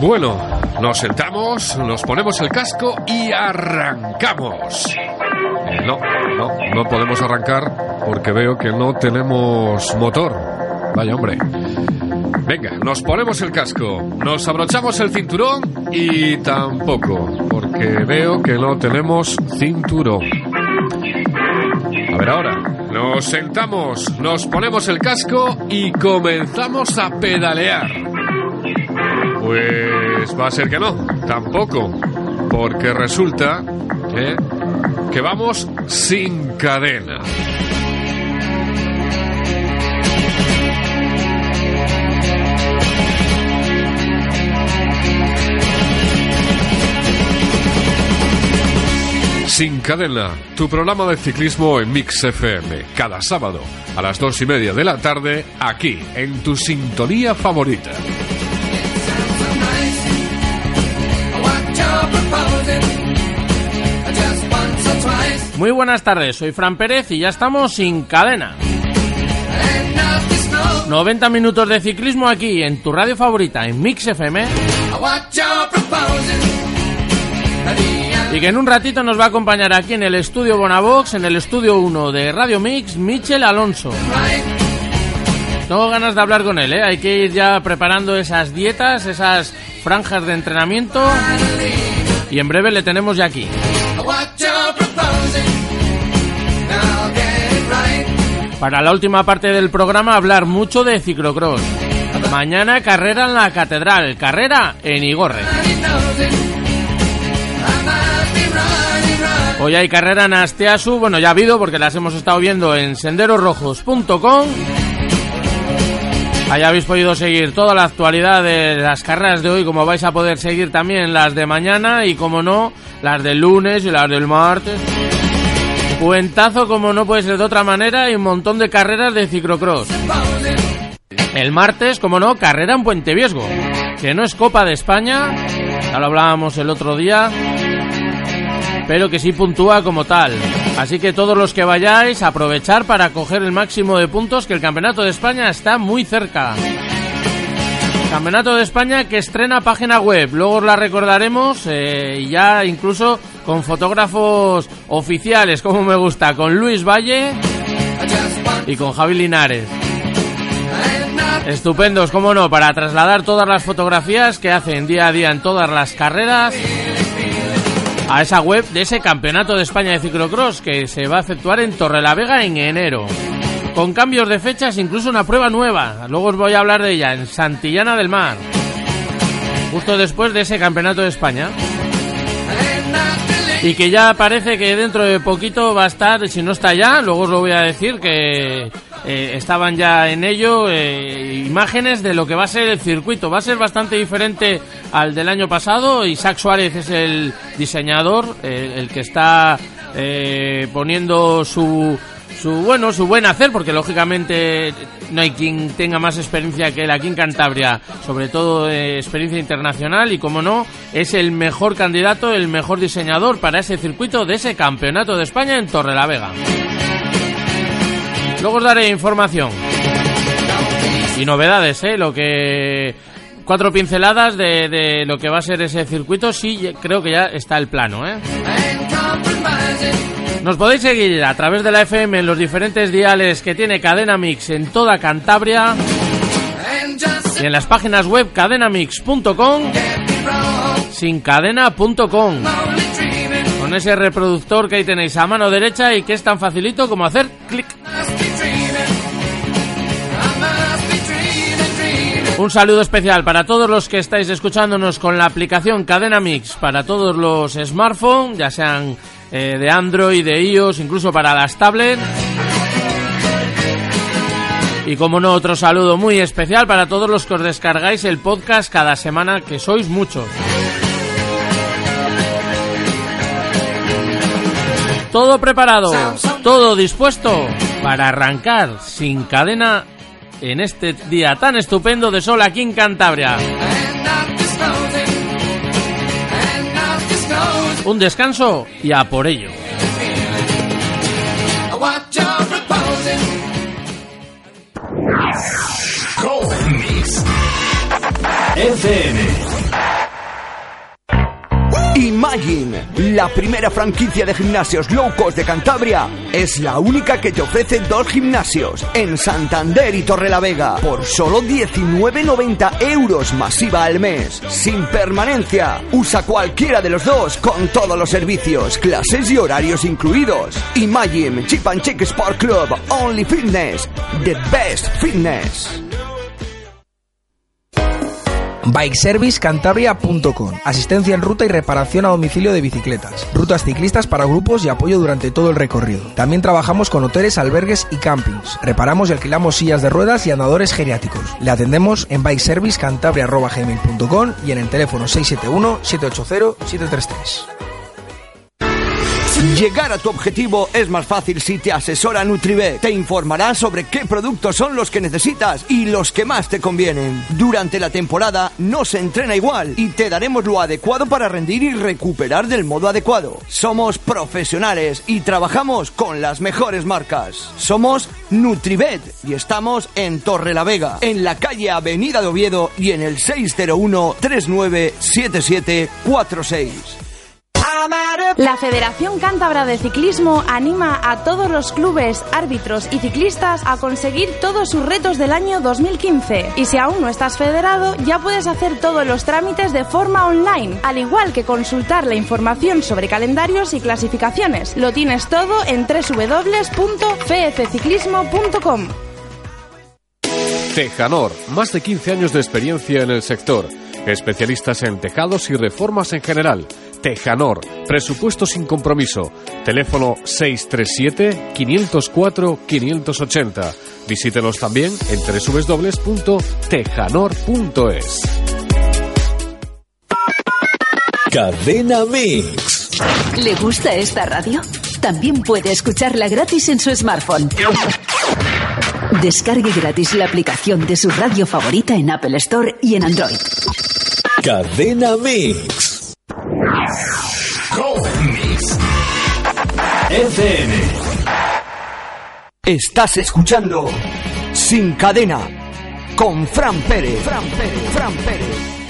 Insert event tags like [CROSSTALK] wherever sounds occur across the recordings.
Bueno, nos sentamos, nos ponemos el casco y arrancamos. No, no, no podemos arrancar porque veo que no tenemos motor. Vaya hombre. Venga, nos ponemos el casco, nos abrochamos el cinturón y tampoco, porque veo que no tenemos cinturón. A ver ahora, nos sentamos, nos ponemos el casco y comenzamos a pedalear. Pues va a ser que no, tampoco, porque resulta que, vamos sin cadena. Sin cadena, tu programa de ciclismo en Mix FM, cada sábado a las dos y media de la tarde, aquí, en tu sintonía favorita. Muy buenas tardes, soy Fran Pérez y ya estamos sin cadena. 90 minutos de ciclismo aquí en tu radio favorita, en Mix FM. Y que en un ratito nos va a acompañar aquí en el estudio Bonavox, en el estudio 1 de Radio Mix, Michel Alonso. Tengo ganas de hablar con él, ¿eh? hay que ir ya preparando esas dietas, esas franjas de entrenamiento. Y en breve le tenemos ya aquí. Para la última parte del programa hablar mucho de ciclocross. Mañana carrera en la catedral, carrera en Igorre. Hoy hay carrera en Asteasu, bueno ya ha habido porque las hemos estado viendo en senderosrojos.com. Ahí habéis podido seguir toda la actualidad de las carreras de hoy, como vais a poder seguir también las de mañana y como no, las del lunes y las del martes. Cuentazo como no puede ser de otra manera y un montón de carreras de ciclocross. El martes, como no, carrera en Puente Viesgo, que no es Copa de España, ya lo hablábamos el otro día, pero que sí puntúa como tal. Así que todos los que vayáis, aprovechar para coger el máximo de puntos, que el Campeonato de España está muy cerca. Campeonato de España que estrena página web, luego os la recordaremos, eh, ya incluso con fotógrafos oficiales, como me gusta, con Luis Valle y con Javi Linares. Estupendos, como no, para trasladar todas las fotografías que hacen día a día en todas las carreras a esa web de ese Campeonato de España de Ciclocross que se va a efectuar en Torrelavega en enero. Con cambios de fechas, incluso una prueba nueva. Luego os voy a hablar de ella en Santillana del Mar. Justo después de ese Campeonato de España. Y que ya parece que dentro de poquito va a estar, si no está ya, luego os lo voy a decir, que eh, estaban ya en ello eh, imágenes de lo que va a ser el circuito. Va a ser bastante diferente al del año pasado. Isaac Suárez es el diseñador, el, el que está eh, poniendo su, su bueno su buen hacer porque lógicamente no hay quien tenga más experiencia que él aquí en Cantabria sobre todo eh, experiencia internacional y como no es el mejor candidato el mejor diseñador para ese circuito de ese campeonato de España en Torrelavega. Luego os daré información. Y novedades eh lo que cuatro pinceladas de, de lo que va a ser ese circuito sí creo que ya está el plano eh nos podéis seguir a través de la FM en los diferentes diales que tiene Cadena Mix en toda Cantabria y en las páginas web cadenamix.com sincadena.com con ese reproductor que ahí tenéis a mano derecha y que es tan facilito como hacer clic. Un saludo especial para todos los que estáis escuchándonos con la aplicación Cadena Mix para todos los smartphones, ya sean eh, de Android, de iOS, incluso para las tablets. Y como no, otro saludo muy especial para todos los que os descargáis el podcast cada semana, que sois muchos. Todo preparado, todo dispuesto para arrancar sin cadena en este día tan estupendo de sol aquí en Cantabria. Un descanso y a por ello. FM. Imagine, la primera franquicia de gimnasios low cost de Cantabria, es la única que te ofrece dos gimnasios en Santander y Torrelavega por solo 19,90 euros masiva al mes, sin permanencia. Usa cualquiera de los dos con todos los servicios, clases y horarios incluidos. Imagine Chip and Check Sport Club, Only Fitness, the best fitness. Bikeservicecantabria.com Asistencia en ruta y reparación a domicilio de bicicletas. Rutas ciclistas para grupos y apoyo durante todo el recorrido. También trabajamos con hoteles, albergues y campings. Reparamos y alquilamos sillas de ruedas y andadores geriátricos. Le atendemos en bikeservicecantabria.com y en el teléfono 671 780 733. Llegar a tu objetivo es más fácil si te asesora Nutrivet. Te informará sobre qué productos son los que necesitas y los que más te convienen. Durante la temporada no se entrena igual y te daremos lo adecuado para rendir y recuperar del modo adecuado. Somos profesionales y trabajamos con las mejores marcas. Somos Nutrivet y estamos en Torre la Vega, en la calle Avenida de Oviedo y en el 601 397746. La Federación Cántabra de Ciclismo anima a todos los clubes, árbitros y ciclistas a conseguir todos sus retos del año 2015. Y si aún no estás federado, ya puedes hacer todos los trámites de forma online, al igual que consultar la información sobre calendarios y clasificaciones. Lo tienes todo en www.feciclismo.com. Tejanor, más de 15 años de experiencia en el sector. Especialistas en tejados y reformas en general. Tejanor, presupuesto sin compromiso. Teléfono 637-504-580. Visítenos también en www.tejanor.es. Cadena Mix. ¿Le gusta esta radio? También puede escucharla gratis en su smartphone. Descargue gratis la aplicación de su radio favorita en Apple Store y en Android. Cadena Mix. FM. Estás escuchando Sin Cadena con Fran Pérez. Fran Pérez. Fran Pérez.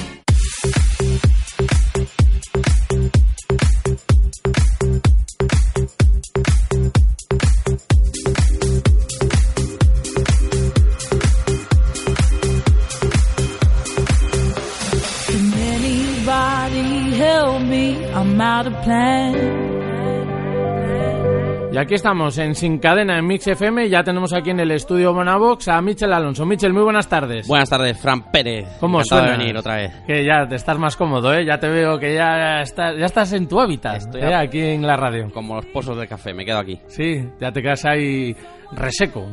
Y aquí estamos en Sin Cadena en Mix FM. Ya tenemos aquí en el estudio Bonavox a Michel Alonso. Michel, muy buenas tardes. Buenas tardes, Fran Pérez. ¿Cómo suena? de venir otra vez. Que ya te estás más cómodo, ¿eh? Ya te veo que ya estás, ya estás en tu hábitat, Estoy ¿eh? a- Aquí en la radio. Como los pozos de café, me quedo aquí. Sí, ya te quedas ahí reseco.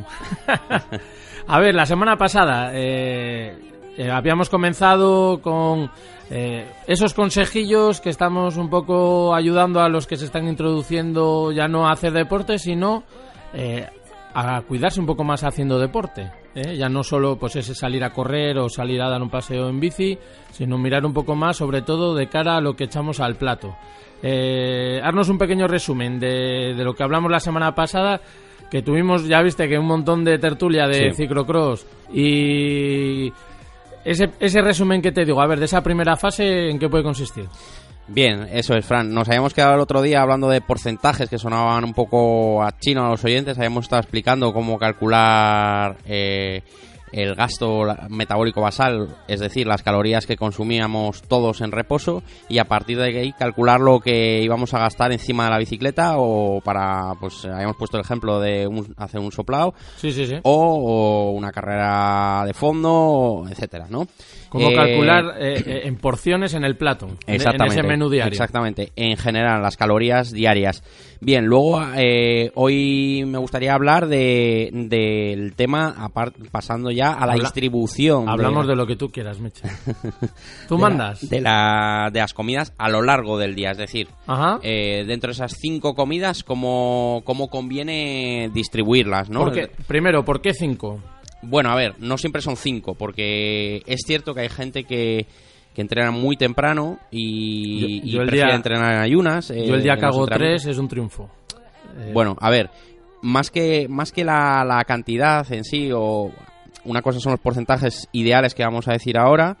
[LAUGHS] a ver, la semana pasada eh, eh, habíamos comenzado con eh, esos consejillos que estamos un poco ayudando a los que se están introduciendo ya no a hacer deporte, sino eh, a cuidarse un poco más haciendo deporte. Ya no solo pues ese salir a correr o salir a dar un paseo en bici, sino mirar un poco más, sobre todo de cara a lo que echamos al plato. Haznos un pequeño resumen de, de lo que hablamos la semana pasada, que tuvimos, ya viste, que un montón de tertulia de Sí. ciclocross y ese, ese resumen que te digo, a ver, de esa primera fase, ¿en qué puede consistir? Bien, eso es, Fran. Nos habíamos quedado el otro día hablando de porcentajes que sonaban un poco a chino a los oyentes. Habíamos estado explicando cómo calcular eh, el gasto metabólico basal, es decir, las calorías que consumíamos todos en reposo, y a partir de ahí calcular lo que íbamos a gastar encima de la bicicleta o para, pues habíamos puesto el ejemplo de un- hacer un soplado Sí, sí, sí. o, o una carrera de fondo, etcétera, ¿no? Cómo Eh, calcular eh, eh, en porciones en el plato, en- en Exactamente. ese menú diario. Exactamente. En general, las calorías diarias. Bien, luego eh, hoy me gustaría hablar de, del tema, pasando ya a la Habla- distribución. Hablamos de lo que tú quieras, Michel. [LAUGHS] ¿Tú de la- mandas? de, la- de las comidas a lo largo del día. Es decir, Ajá. eh, dentro de esas cinco comidas, cómo, cómo conviene distribuirlas, ¿no? Primero, ¿por qué cinco? Bueno, a ver, no siempre son cinco, porque es cierto que hay gente que, que entrena muy temprano y, Yo- y yo el prefiere día- entrenar en ayunas. eh, Yo el día en que hago tres es un triunfo. Eh, Bueno, a ver, más que, más que la, la cantidad en sí, o una cosa son los porcentajes ideales que vamos a decir ahora,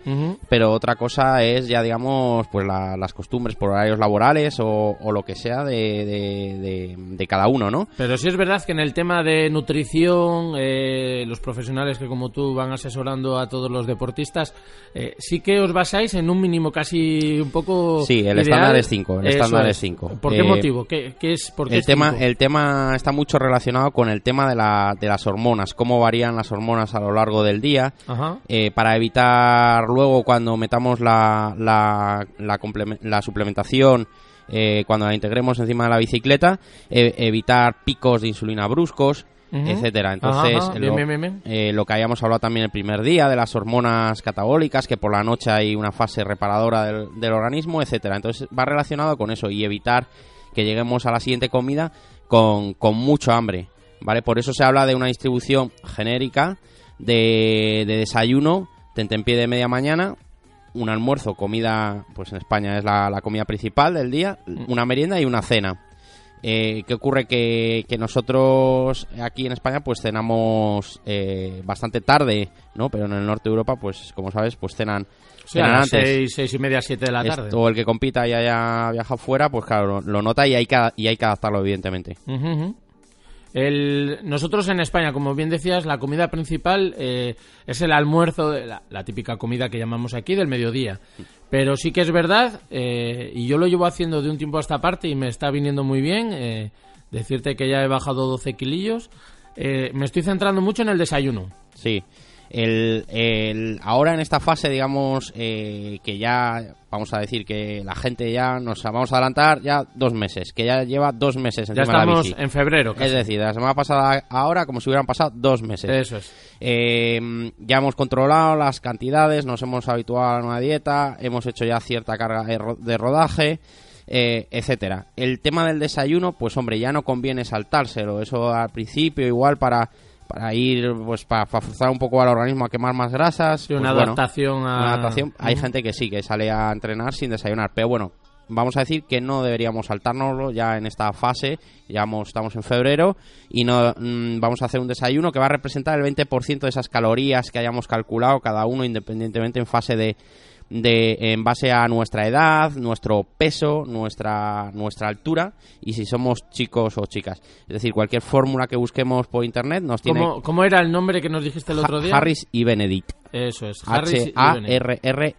pero otra cosa es ya, digamos, pues la- las costumbres por horarios laborales o, o lo que sea de, de- de- de cada uno, ¿no? Pero sí es verdad que en el tema de nutrición, eh, los profesionales que como tú van asesorando a todos los deportistas, eh, sí que os basáis en un mínimo casi un poco Sí, el ideal. estándar es cinco, el Eso estándar es cinco. ¿Por qué Eh, motivo? ¿Qué, qué es? ¿Por qué el es tema, cinco? el tema está mucho relacionado con el tema de, la, de las hormonas, cómo varían las hormonas a lo largo del día, Ajá. eh, para evitar luego cuando metamos la, la, la, la suplementación, eh, cuando la integremos encima de la bicicleta, eh, evitar picos de insulina bruscos, etcétera. Entonces, Ajá, ajá. lo, Bien, bien, bien, eh, lo que habíamos hablado también el primer día de las hormonas catabólicas, que por la noche hay una fase reparadora del, del organismo, etcétera. Entonces va relacionado con eso y evitar que lleguemos a la siguiente comida con, con mucho hambre, ¿vale? Por eso se habla de una distribución genérica de, de desayuno, tentempié de media mañana, un almuerzo, comida, pues en España es la, la comida principal del día, una merienda y una cena. Eh, ¿Qué ocurre? Que, que nosotros aquí en España pues cenamos eh, bastante tarde, ¿no? Pero en el norte de Europa, pues como sabes, pues cenan, Sí, a las antes. seis, seis y media, siete de la tarde. O el que compita y haya viajado fuera, pues claro, lo, lo nota y hay, que, y hay que adaptarlo, evidentemente. Ujú. El- nosotros en España, como bien decías, la comida principal eh, es el almuerzo, de la, típica comida que llamamos aquí del mediodía. Pero sí que es verdad, eh, y yo lo llevo haciendo de un tiempo a esta parte y me está viniendo muy bien, eh, decirte que ya he bajado 12 kilillos. eh, me estoy centrando mucho en el desayuno. Sí. El, el- ahora en esta fase, digamos, eh, que ya vamos a decir que la gente ya nos vamos a adelantar ya dos meses, que ya lleva dos meses Ya encima de la estamos bici. en febrero. casi. Es decir, de la semana pasada ahora como si hubieran pasado dos meses. Eso es. Eh, ya hemos controlado las cantidades, nos hemos habituado a la nueva dieta, hemos hecho ya cierta carga de rodaje, eh, etcétera. El tema del desayuno, pues hombre, ya no conviene saltárselo. Eso al principio igual para para ir, pues para, forzar un poco al organismo a quemar más grasas. Sí, una pues, bueno, adaptación a... una adaptación. Hay gente que sí, que sale a entrenar sin desayunar, pero bueno, vamos a decir que no deberíamos saltárnoslo ya en esta fase, ya estamos en febrero, y no mm, vamos a hacer un desayuno que va a representar el 20% de esas calorías que hayamos calculado cada uno independientemente en fase de de en base a nuestra edad, nuestro peso, nuestra nuestra altura y si somos chicos o chicas. Es decir, cualquier fórmula que busquemos por internet nos tiene ¿Cómo, cómo era el nombre que nos dijiste el otro día? Harris y Benedict. Eso es. Harris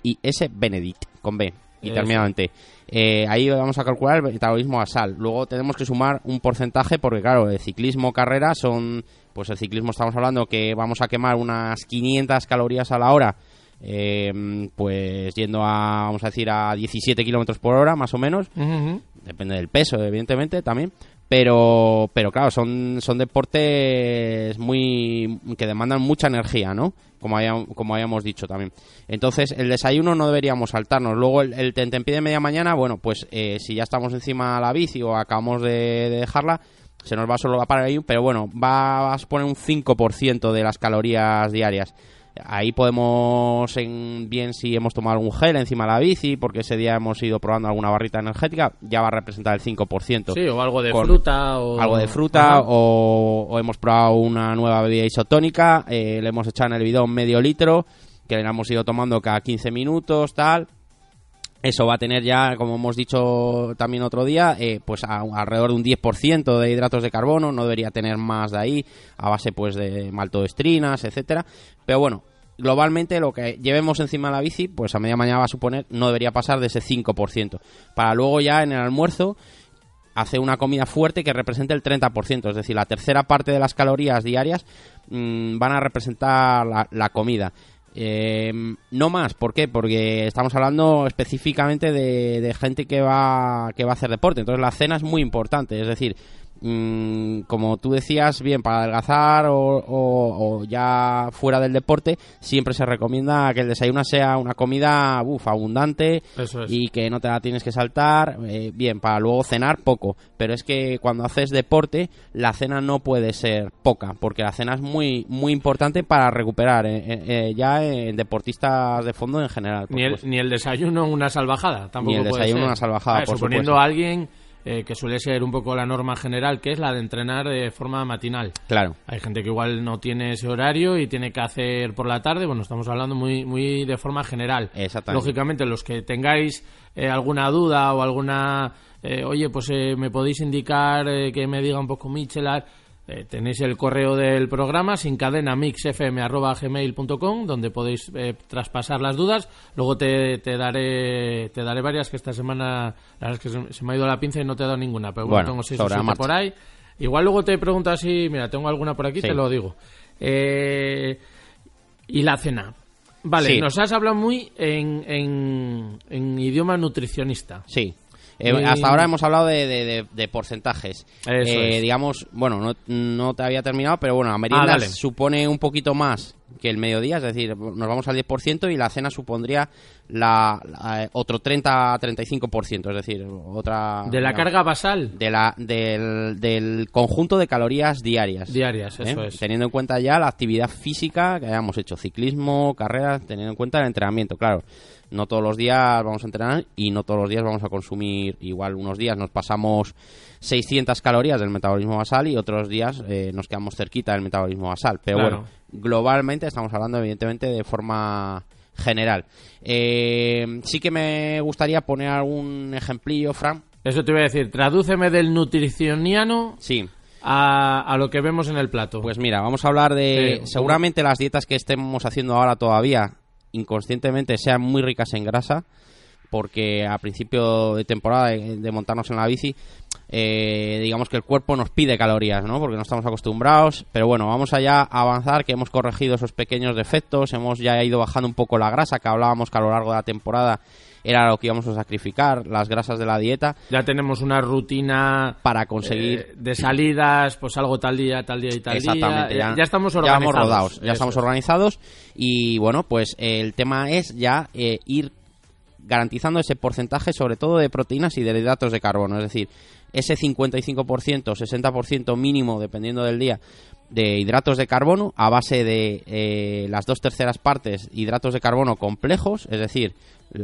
y Benedict. Con B, y terminado en T. Eh, ahí vamos a calcular el metabolismo basal. Luego tenemos que sumar un porcentaje, porque claro, el ciclismo carrera son, pues el ciclismo estamos hablando que vamos a quemar unas 500 calorías a la hora, eh, pues yendo a, vamos a decir, a 17 kilómetros por hora, más o menos depende del peso, evidentemente, también. Pero, pero claro, son, son deportes muy que demandan mucha energía, ¿no? Como, haya- como habíamos dicho también. Entonces, el desayuno no deberíamos saltarnos. Luego, el, el tentempié de media mañana, bueno, pues eh, si ya estamos encima de la bici o acabamos de, de dejarla, se nos va solo a parar ahí, pero bueno, va a suponer un 5% de las calorías diarias. Ahí podemos, en, bien si hemos tomado algún gel encima de la bici, porque ese día hemos ido probando alguna barrita energética, ya va a representar el 5%. Sí, o algo de fruta o... Algo de fruta, o, o hemos probado una nueva bebida isotónica, eh, le hemos echado en el bidón medio litro, que la hemos ido tomando cada 15 minutos, tal. Eso va a tener ya, como hemos dicho también otro día, eh, pues a- alrededor de un 10% de hidratos de carbono, no debería tener más de ahí, a base pues de maltodestrinas, etcétera. Pero bueno, globalmente lo que llevemos encima de la bici, pues a media mañana va a suponer, no debería pasar de ese 5%. Para luego ya en el almuerzo hace una comida fuerte que represente el 30%, es decir, la tercera parte de las calorías diarias mm, van a representar la, la comida. Eh, no más, ¿por qué? Porque estamos hablando específicamente de, de gente que va, que va a hacer deporte, entonces la cena es muy importante, es decir, mm, como tú decías, bien, para adelgazar o, o- o ya fuera del deporte, siempre se recomienda que el desayuno sea una comida uf, abundante Eso es. y que no te la tienes que saltar, eh, bien, para luego cenar poco. Pero es que cuando haces deporte, la cena no puede ser poca, porque la cena es muy muy importante para recuperar, eh, eh, eh, ya en deportistas de fondo en general. Ni el, ni el desayuno una salvajada, tampoco Ni el puede desayuno ser. una salvajada, Ah, por suponiendo supuesto. a alguien eh, que suele ser un poco la norma general, que es la de entrenar de forma matinal. Claro. Hay gente que igual no tiene ese horario y tiene que hacer por la tarde. Bueno, estamos hablando muy, muy de forma general. Exactamente. Lógicamente, los que tengáis eh, alguna duda o alguna. eh, oye, pues eh, me podéis indicar que me diga un poco Michelar. Eh, tenéis el correo del programa sin cadena mixfm@gmail.com donde podéis eh, traspasar las dudas. Luego te, te daré te daré varias que esta semana la verdad es que se, se me ha ido la pinza y no te he dado ninguna, pero bueno, Bueno, tengo seis o siete por ahí. Igual luego te pregunto así, mira, tengo alguna por aquí, Sí. te lo digo. Eh, y la cena. Vale, Sí. nos has hablado muy en, en, en idioma nutricionista. Sí. Eh, Hasta ahora hemos hablado de, de- de- de porcentajes. Eso Eh. Digamos, bueno, no, no te había terminado, pero bueno, la merienda Ah, supone un poquito más que el mediodía, es decir, nos vamos al 10% y la cena supondría la, la- otro 30-35%, es decir, otra... De la carga basal. de la, del, del conjunto de calorías diarias. Diarias, eso ¿eh? es. Teniendo en cuenta ya la actividad física que hayamos hecho, ciclismo, carreras, teniendo en cuenta el entrenamiento, claro. No todos los días vamos a entrenar y no todos los días vamos a consumir igual. Unos días nos pasamos 600 calorías del metabolismo basal y otros días eh, nos quedamos cerquita del metabolismo basal. Pero Claro. bueno, globalmente estamos hablando evidentemente de forma general. Eh, sí que me gustaría poner algún ejemplillo, Fran. Eso te iba a decir, tradúceme del nutricioniano Sí. a, a lo que vemos en el plato. Pues mira, vamos a hablar de... Sí, seguramente las dietas que estemos haciendo ahora todavía, inconscientemente, sean muy ricas en grasa, porque a principio de temporada de, de montarnos en la bici, eh, digamos que el cuerpo nos pide calorías, ¿no? Porque no estamos acostumbrados. Pero bueno, vamos allá a avanzar, que hemos corregido esos pequeños defectos, hemos ya ido bajando un poco la grasa, que hablábamos que a lo largo de la temporada era lo que íbamos a sacrificar, las grasas de la dieta, ya tenemos una rutina para conseguir... eh, de salidas, pues algo tal día, tal día y tal Exactamente, día. ya, ya, estamos ya organizados. vamos rodados, ya estamos es. organizados y bueno, pues el tema es ya eh, ir garantizando ese porcentaje sobre todo de proteínas y de hidratos de carbono, es decir, ese 55%, 60% mínimo, dependiendo del día, de hidratos de carbono a base de eh, las dos terceras partes hidratos de carbono complejos, es decir,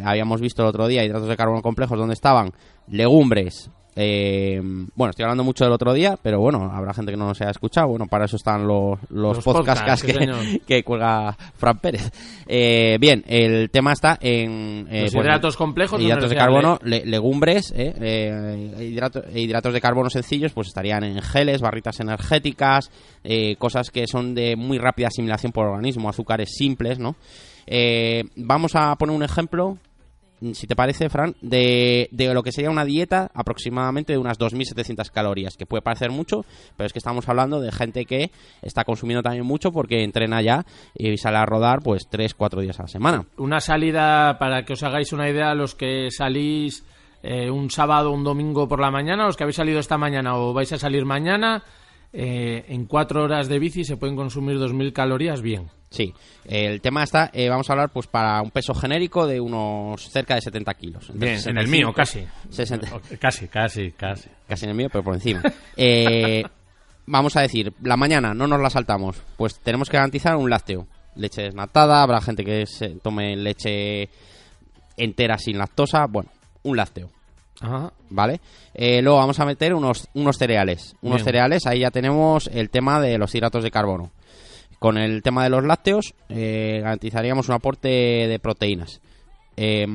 habíamos visto el otro día hidratos de carbono complejos donde estaban legumbres, eh, bueno, estoy hablando mucho del otro día, pero bueno, habrá gente que no nos haya escuchado. Bueno, para eso están los, los, Los podcasts, [LAUGHS] que, cuelga Fran Pérez. Eh, bien, el tema está en eh, Los pues, hidratos complejos, hidratos de carbono, le- legumbres, eh, eh, hidrato- hidratos de carbono sencillos, pues estarían en geles, barritas energéticas, eh, cosas que son de muy rápida asimilación por el organismo, azúcares simples, ¿no? Eh, vamos a poner un ejemplo si te parece, Fran, de, de lo que sería una dieta aproximadamente de unas 2.700 calorías, que puede parecer mucho, pero es que estamos hablando de gente que está consumiendo también mucho porque entrena ya y sale a rodar pues 3-4 días a la semana. Una salida, para que os hagáis una idea, los que salís eh, un sábado un domingo por la mañana, los que habéis salido esta mañana o vais a salir mañana, eh, en cuatro horas de bici se pueden consumir 2.000 calorías bien. Sí, el tema está, eh, vamos a hablar pues para un peso genérico de unos cerca de 70 kilos. Bien, en 65, el mío, casi. 60, Casi, casi, casi. casi en el mío, pero por encima. Eh, [LAUGHS] vamos a decir, la mañana no nos la saltamos, pues tenemos que garantizar un lácteo. Leche desnatada, habrá gente que se tome leche entera sin lactosa, bueno, un lácteo. Ajá. ¿Vale? Eh, luego vamos a meter unos, unos cereales. Unos Bien. cereales, ahí ya tenemos el tema de los hidratos de carbono. Con el tema de los lácteos, eh, garantizaríamos un aporte de proteínas. Eh,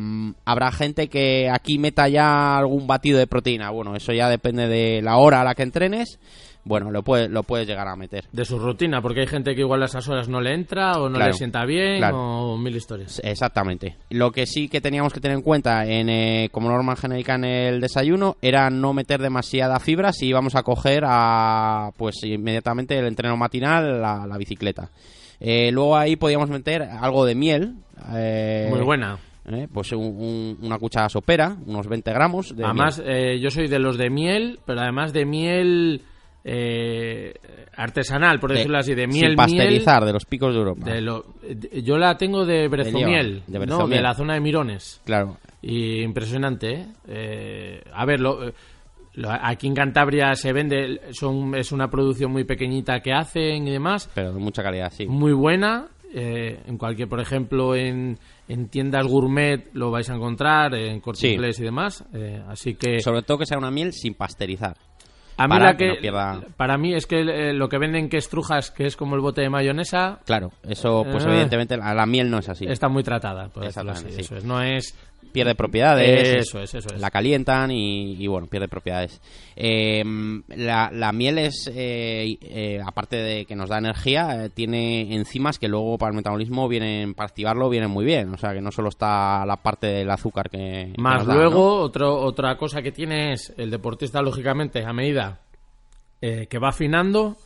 habrá gente que aquí meta ya algún batido de proteína. Bueno, eso ya depende de la hora a la que entrenes. Bueno, lo, puede, lo puedes llegar a meter. De su rutina, porque hay gente que igual a esas horas no le entra o no Claro, le sienta bien claro. o mil historias. Exactamente. Lo que sí que teníamos que tener en cuenta en, eh, como norma genérica en el desayuno era no meter demasiada fibra si íbamos a coger a, pues inmediatamente el entreno matinal, la, la bicicleta. Eh, luego ahí podíamos meter algo de miel. eh, Muy buena. eh, pues un- un- una cuchara sopera, unos 20 gramos de además, miel. eh, yo soy de los de miel, pero además de miel eh, artesanal, por De- decirlo así, de sin miel, miel. pasteurizar, de los picos de Europa. de lo- de- yo la tengo de brezomiel, de no, de la zona de Mirones. Claro. Y impresionante, ¿eh? Eh, a ver, lo- lo- aquí en Cantabria se vende, son, es una producción muy pequeñita que hacen y demás, Pero de mucha calidad, sí. muy buena. eh, en cualquier, por ejemplo, en, en tiendas gourmet lo vais a encontrar, en corte Sí. y demás. eh, así que Sobre todo que sea una miel sin pasteurizar. A mí para la que que, no pierda- para mí es que eh, lo que venden que estrujas, que es como el bote de mayonesa, Claro, eso pues Eh. evidentemente la, la miel no es así. está muy tratada. por así, sí. eso es, no es Pierde propiedades. Eso es, eso es. La calientan y, y, bueno, pierde propiedades. Eh, la, la miel es, eh, eh, aparte de que nos da energía, eh, tiene enzimas que luego para el metabolismo vienen, para activarlo, vienen muy bien. O sea, que no solo está la parte del azúcar que... que Más nos da, luego, ¿no? otro, otra cosa que tiene es el deportista, lógicamente, a medida que va afinando,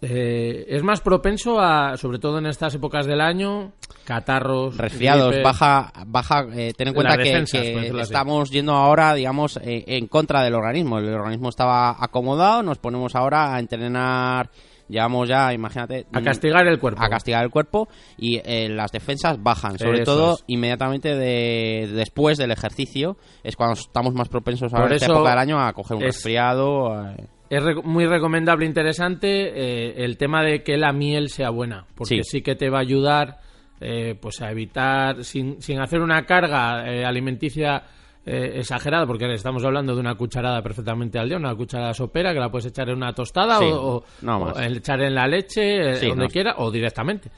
eh, es más propenso a, sobre todo en estas épocas del año, catarros, resfriados, gripes. baja, baja eh, ten en cuenta que, que así. estamos yendo ahora, digamos, eh, en contra del organismo. El organismo estaba acomodado, nos ponemos ahora a entrenar, llevamos ya, imagínate... A mm, castigar el cuerpo. a castigar el cuerpo y eh, las defensas bajan, sobre Eso todo es. inmediatamente de, después del ejercicio, es cuando estamos más propensos a Por esta época del año a coger un es- resfriado. eh, Es re- muy recomendable, interesante, eh, el tema de que la miel sea buena, porque sí, Sí. que te va a ayudar eh, pues a evitar, sin, sin hacer una carga eh, alimenticia eh, exagerada, porque estamos hablando de una cucharada perfectamente al día, una cucharada sopera que la puedes echar en una tostada Sí, o, o- no o más. echar en la leche, eh, Sí, donde no. quiera, o directamente.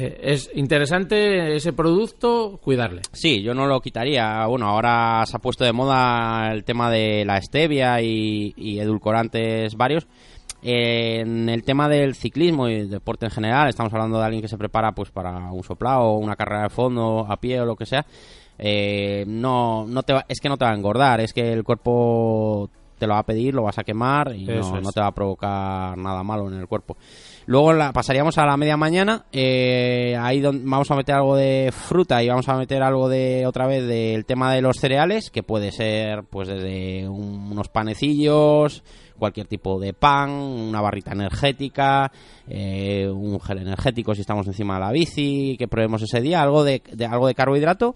Eh, es interesante ese producto, cuidarle. Sí, yo no lo quitaría. Bueno, ahora se ha puesto de moda el tema de la stevia y, y edulcorantes varios. En el tema del ciclismo y el deporte en general, estamos hablando de alguien que se prepara pues para un soplado, una carrera de fondo, a pie o lo que sea. eh, no, no te va- es que no te va a engordar, es que el cuerpo te lo va a pedir, lo vas a quemar y Eso no, no te va a provocar nada malo en el cuerpo. Luego la, pasaríamos a la media mañana, eh, ahí don- vamos a meter algo de fruta y vamos a meter algo de otra vez del tema de los cereales, que puede ser pues desde un- unos panecillos, cualquier tipo de pan, una barrita energética, eh, un gel energético si estamos encima de la bici, que probemos ese día, algo de, de- algo de carbohidrato.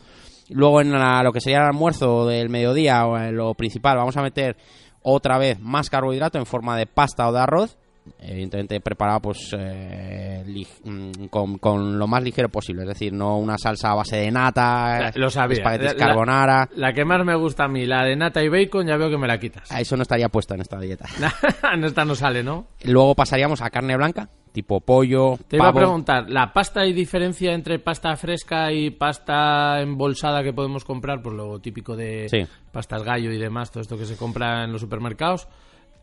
Luego en la- lo que sería el almuerzo del mediodía o en lo principal vamos a meter otra vez más carbohidrato en forma de pasta o de arroz evidentemente preparado pues eh, mm, con, con lo más ligero posible es decir no una salsa a base de nata Lo sabía. espaguetis La- carbonara La que más me gusta a mí, la de nata y bacon, ya veo que me la quitas. Ah, eso no estaría puesto en esta dieta [LAUGHS] en esta no sale, ¿no? luego pasaríamos a carne blanca tipo pollo Te iba a pavo. preguntar, ¿la pasta hay diferencia entre pasta fresca y pasta embolsada que podemos comprar? Por lo típico de Sí. pastas gallo y demás, todo esto que se compra en los supermercados.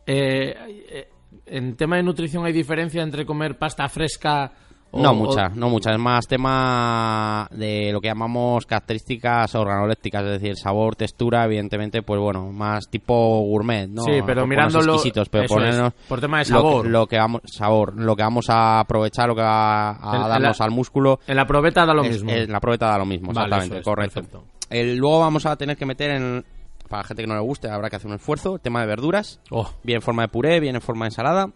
Eh, eh, en tema de nutrición, ¿hay diferencia entre comer pasta fresca o- no o- mucha, no mucha. Es más tema de lo que llamamos características organolépticas, es decir, sabor, textura, evidentemente, pues bueno, más tipo gourmet, ¿no? Sí, pero mirándolo- exquisitos, pero es, ponernos por tema de sabor. Lo, que vamos, sabor, lo que vamos a aprovechar, lo que va a En- en darnos la- al músculo. En la probeta da lo mismo. es- la probeta da lo mismo, Vale, exactamente, es, correcto. El, luego vamos a tener que meter en, para la gente que no le guste, habrá que hacer un esfuerzo, el tema de verduras, Oh, bien en forma de puré, bien en forma de ensalada.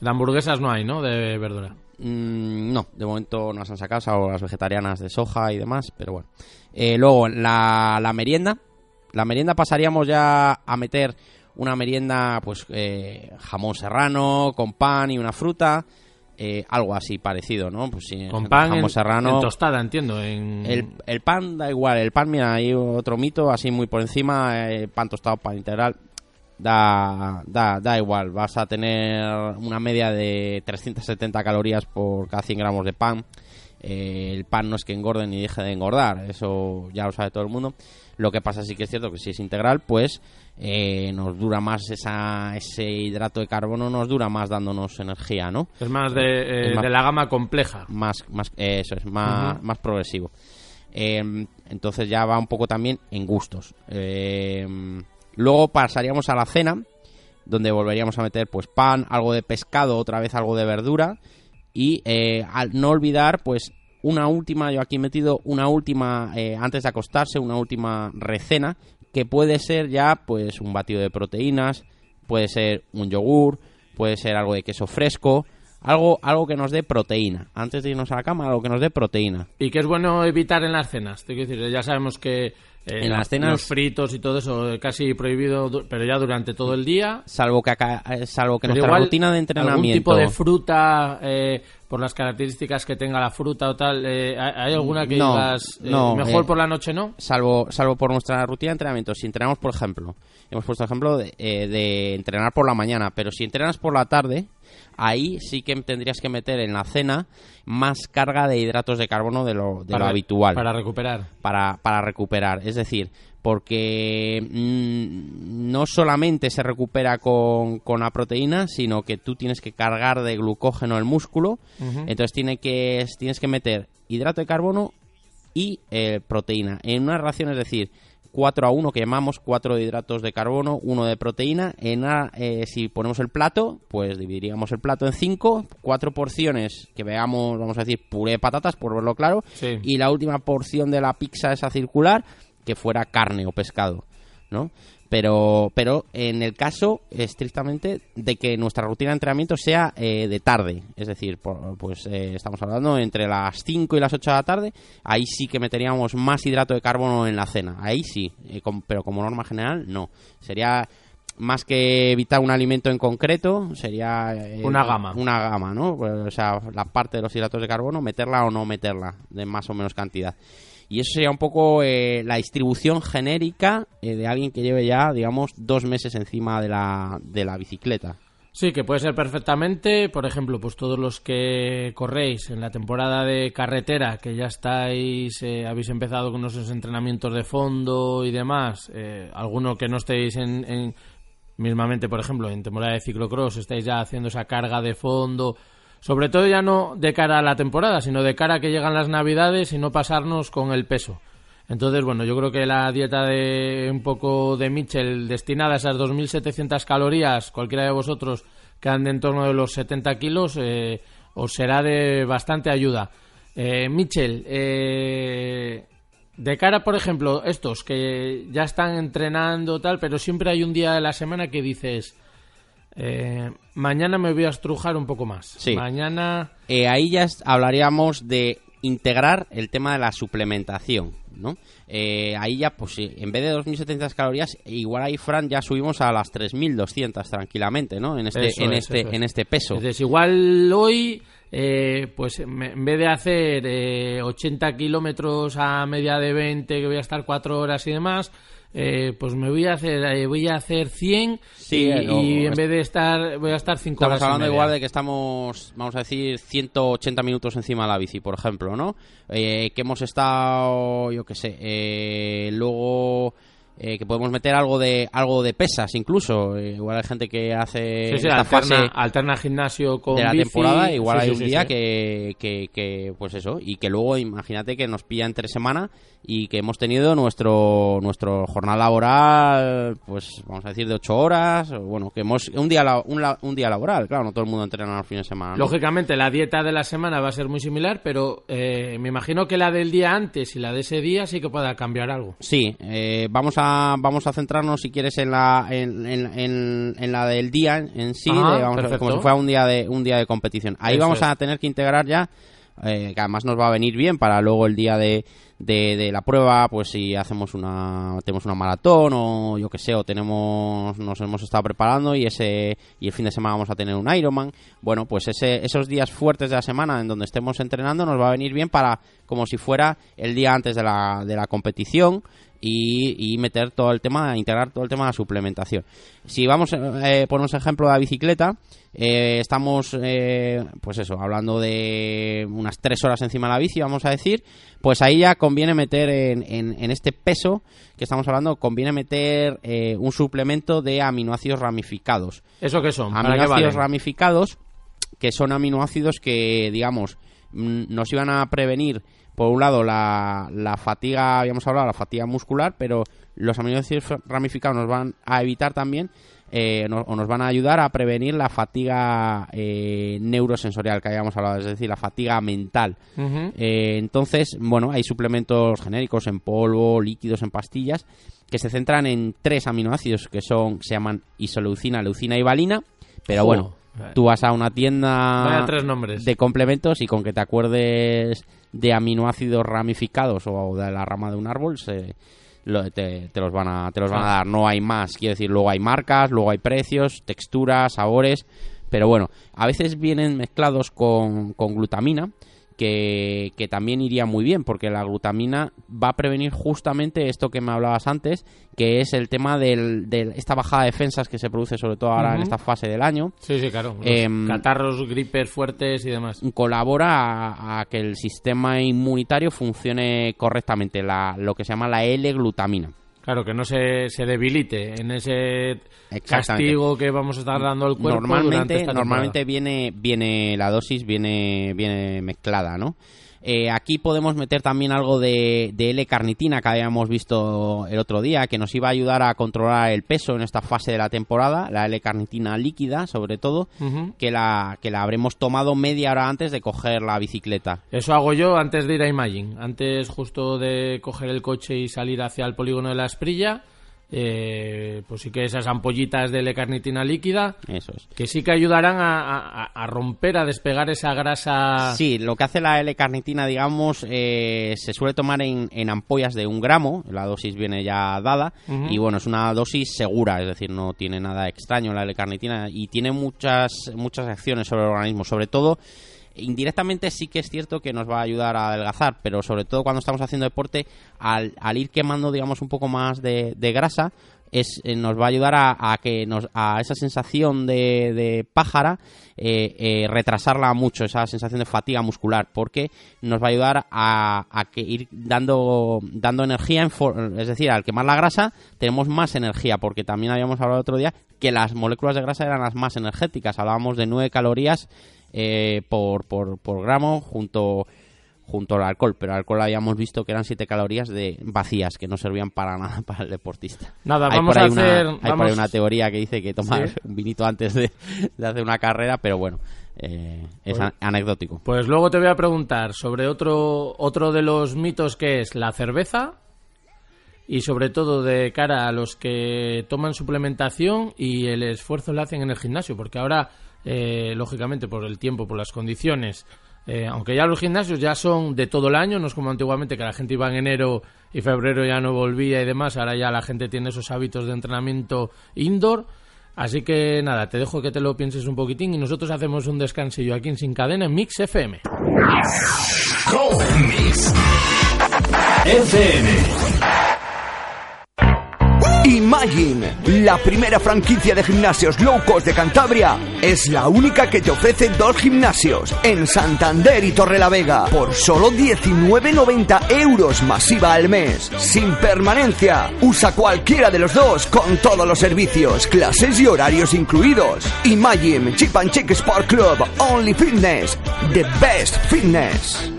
de hamburguesas no hay, ¿no? De verdura. Mm, no, de momento no las han sacado, salvo las vegetarianas de soja y demás, pero bueno. Eh, luego, la, la merienda. La merienda pasaríamos ya a meter una merienda, pues, eh, jamón serrano, con pan y una fruta. Eh, algo así parecido, ¿no? Pues sí, Con pan jamón en, serrano. en tostada, entiendo. En... El, el pan da igual, el pan, mira, hay otro mito así muy por encima, eh, pan tostado, pan integral, da, da, da igual, vas a tener una media de 370 calorías por cada 100 gramos de pan. Eh, el pan no es que engorde ni deje de engordar, eso ya lo sabe todo el mundo. Lo que pasa sí que es cierto que si es integral, pues eh, nos dura más esa, ese hidrato de carbono, nos dura más dándonos energía, ¿no? Es más de, eh, Es más- de la gama compleja. más, más eh, eso es más, más progresivo Eh, entonces ya va un poco también en gustos Eh, luego pasaríamos a la cena donde volveríamos a meter pues pan algo de pescado otra vez algo de verdura y eh, al no olvidar pues una última yo aquí he metido una última eh, antes de acostarse una última recena que puede ser ya pues un batido de proteínas puede ser un yogur puede ser algo de queso fresco algo, algo que nos dé proteína. Antes de irnos a la cama, algo que nos dé proteína. Y que es bueno evitar en las cenas. Te quiero decir, ya sabemos que eh, En las cenas- los fritos y todo eso eh, casi prohibido, pero ya durante todo el día. Salvo que, acá- eh, salvo que Pero nuestra igual, rutina de entrenamiento... Algún tipo de fruta, eh, por las características que tenga la fruta o tal, eh, ¿hay hay alguna que No, digas no, mejor por la noche no? salvo, salvo por nuestra rutina de entrenamiento. Si entrenamos, por ejemplo, hemos puesto ejemplo de, eh, de entrenar por la mañana, pero si entrenas por la tarde, ahí sí que tendrías que meter en la cena más carga de hidratos de carbono de lo, de lo habitual. Para recuperar. para, para recuperar. Es decir, porque mm, no solamente se recupera con, con la proteína, sino que tú tienes que cargar de glucógeno el músculo. Entonces tiene que, tienes que meter hidrato de carbono y eh, proteína en una relación, es decir, 4 a 1 que llamamos 4 de hidratos de carbono, 1 de proteína. En una, eh, si ponemos el plato, pues dividiríamos el plato en 5, 4 porciones que veamos, vamos a decir, puré de patatas, por verlo claro, Sí. y la última porción de la pizza esa circular que fuera carne o pescado, ¿no? Pero, pero en el caso estrictamente de que nuestra rutina de entrenamiento sea eh, de tarde, es decir, por- pues eh, estamos hablando entre las 5 y las 8 de la tarde, ahí sí que meteríamos más hidrato de carbono en la cena, ahí sí, eh, pero como norma general no. Sería más que evitar un alimento en concreto, sería eh, Una gama. Una gama, ¿no? Pues, o sea, la parte de los hidratos de carbono, meterla o no meterla, de más o menos cantidad. Y eso sería un poco eh, la distribución genérica eh, de alguien que lleve ya, digamos, dos meses encima de la, de la bicicleta. Sí, que puede ser perfectamente, por ejemplo, pues todos los que corréis en la temporada de carretera, que ya estáis, eh, habéis empezado con nuestros entrenamientos de fondo y demás, eh, alguno que no estéis en, en- mismamente, por ejemplo, en temporada de ciclocross, estáis ya haciendo esa carga de fondo, sobre todo ya no de cara a la temporada, sino de cara a que llegan las navidades y no pasarnos con el peso. Entonces, bueno, yo creo que la dieta de un poco de Mitchell destinada a esas 2.700 calorías, cualquiera de vosotros que ande en torno de los 70 kilos, eh, os será de bastante ayuda. Eh, Mitchell, eh, de cara, por ejemplo, estos que ya están entrenando tal, pero siempre hay un día de la semana que dices, eh, mañana me voy a estrujar un poco más. Sí. Mañana... Eh, ahí ya hablaríamos de integrar el tema de la suplementación, ¿no? Eh, ahí ya, pues en vez de 2.700 calorías, igual ahí, Fran, ya subimos a las 3.200 tranquilamente, ¿no? En este, Eso en es, este, es. en este peso. Entonces, igual hoy, eh, pues en vez de hacer eh, 80 kilómetros a media de 20, que voy a estar 4 horas y demás, eh, pues me voy a hacer eh, voy a hacer 100 Sí, y, no, y en vez de estar, voy a estar 5 Estamos horas hablando igual de que estamos, vamos a decir, 180 minutos encima de la bici, por ejemplo, ¿no? Eh, que hemos estado, yo qué sé, eh, luego eh, que podemos meter algo de algo de pesas incluso. Eh, igual hay gente que hace Sí, sí, esta alterna, fase alterna gimnasio con de la bici. temporada, igual Sí, hay un día. Que, que, que, pues eso, y que luego imagínate que nos pilla entre semana y que hemos tenido nuestro nuestro jornada laboral, pues vamos a decir de ocho horas, o bueno, que hemos un día un, un día laboral, claro, no todo el mundo entrena los fines de semana. ¿no? Lógicamente, la dieta de la semana va a ser muy similar, pero eh, me imagino que la del día antes y la de ese día sí que pueda cambiar algo. Sí, eh, vamos a vamos a centrarnos si quieres en la en, en- en- en la del día en sí, Ajá, de- vamos a- como si fuera un día de un día de competición. Ahí Eso vamos es. a tener que integrar ya eh, que además nos va a venir bien para luego el día de, de, de la prueba, pues si hacemos una tenemos una maratón o yo que sé, o tenemos nos hemos estado preparando y ese y el fin de semana vamos a tener un Ironman. Bueno, pues ese, esos días fuertes de la semana en donde estemos entrenando nos va a venir bien para como si fuera el día antes de la, de la competición y, y meter todo el tema, integrar todo el tema de la suplementación. Si vamos, eh, ponemos ejemplo de la bicicleta, eh, estamos, eh, pues eso, hablando de unas tres horas encima de la bici, vamos a decir, pues ahí ya conviene meter en, en- en este peso que estamos hablando, conviene meter eh, un suplemento de aminoácidos ramificados. ¿Eso qué son? ¿Para qué Aminoácidos ramificados, que son aminoácidos que, digamos, mm, nos iban a prevenir, por un lado, la, la fatiga, habíamos hablado, la fatiga muscular, pero los aminoácidos ramificados nos van a evitar también, eh, no- o nos van a ayudar a prevenir la fatiga eh, neurosensorial que habíamos hablado, es decir, la fatiga mental. Eh, entonces, bueno, hay suplementos genéricos en polvo, líquidos, en pastillas, que se centran en tres aminoácidos que son, se llaman isoleucina, leucina y valina. Pero bueno, Tú vas a una tienda tres nombres. de complementos y con que te acuerdes de aminoácidos ramificados o de la rama de un árbol, se, lo- te, te los van a, te los van a dar. No hay más. Quiero decir, luego hay marcas, luego hay precios, texturas, sabores. Pero bueno, a veces vienen mezclados con, con glutamina. Que, que también iría muy bien, porque la glutamina va a prevenir justamente esto que me hablabas antes, que es el tema del- de esta bajada de defensas que se produce sobre todo ahora en esta fase del año. Sí, sí, claro. Los Em, catarros, gripes fuertes y demás. colabora a, a que el sistema inmunitario funcione correctamente, la, lo que se llama la L-glutamina. Claro, que no se, se debilite en ese castigo que vamos a estar dando al cuerpo durante Normalmente, esta normalmente viene, viene la dosis viene, viene mezclada, ¿no? Eh, aquí podemos meter también algo de, de L-carnitina que habíamos visto el otro día, que nos iba a ayudar a controlar el peso en esta fase de la temporada, la L-carnitina líquida, sobre todo, que la, que la habremos tomado media hora antes de coger la bicicleta. Eso hago yo antes de ir a Imagine. Antes justo de coger el coche y salir hacia el polígono de la Esprilla, eh, pues sí que esas ampollitas de L-carnitina líquida, que sí que ayudarán a, a- a romper, a despegar esa grasa. Sí, lo que hace la L-carnitina, digamos, eh, se suele tomar en, en ampollas de un gramo, la dosis viene ya dada, y bueno, es una dosis segura, es decir, no tiene nada extraño la L-carnitina y tiene muchas, muchas acciones sobre el organismo, sobre todo indirectamente sí que es cierto que nos va a ayudar a adelgazar, pero sobre todo cuando estamos haciendo deporte, al, ir quemando, digamos, un poco más de, grasa, es, eh, nos va a ayudar a, que nos, a esa sensación de, de pájara eh, eh, retrasarla mucho, esa sensación de fatiga muscular, porque nos va a ayudar a, a que ir dando, dando energía, en for- es decir, al quemar la grasa tenemos más energía, porque también habíamos hablado otro día que las moléculas de grasa eran las más energéticas, hablábamos de 9 calorías eh, por, por, por gramo junto junto al alcohol, pero el alcohol habíamos visto que eran 7 calorías de vacías que no servían para [LAUGHS] nada para el deportista. Nada, Hay vamos por ahí a una- hacer- hay por ahí una teoría que dice que tomar Sí. un vinito antes de, de hacer una carrera, pero bueno, eh, es Pues- anecdótico. Pues luego te voy a preguntar sobre otro, otro de los mitos que es la cerveza y sobre todo de cara a los que toman suplementación y el esfuerzo le hacen en el gimnasio, porque ahora, eh, lógicamente, por el tiempo, por las condiciones, eh, aunque ya los gimnasios ya son de todo el año, no es como antiguamente que la gente iba en enero y febrero ya no volvía y demás, ahora ya la gente tiene esos hábitos de entrenamiento indoor. Así que nada, te dejo que te lo pienses un poquitín y nosotros hacemos un descansillo aquí en Sin Cadena en Mix FM. Mix FM. Imagine, la primera franquicia de gimnasios low cost de Cantabria, es la única que te ofrece dos gimnasios en Santander y Torrelavega por solo 19,90 euros masiva al mes, sin permanencia. Usa cualquiera de los dos con todos los servicios, clases y horarios incluidos. Imagine, Chip and Chick Sport Club, Only Fitness, the best fitness.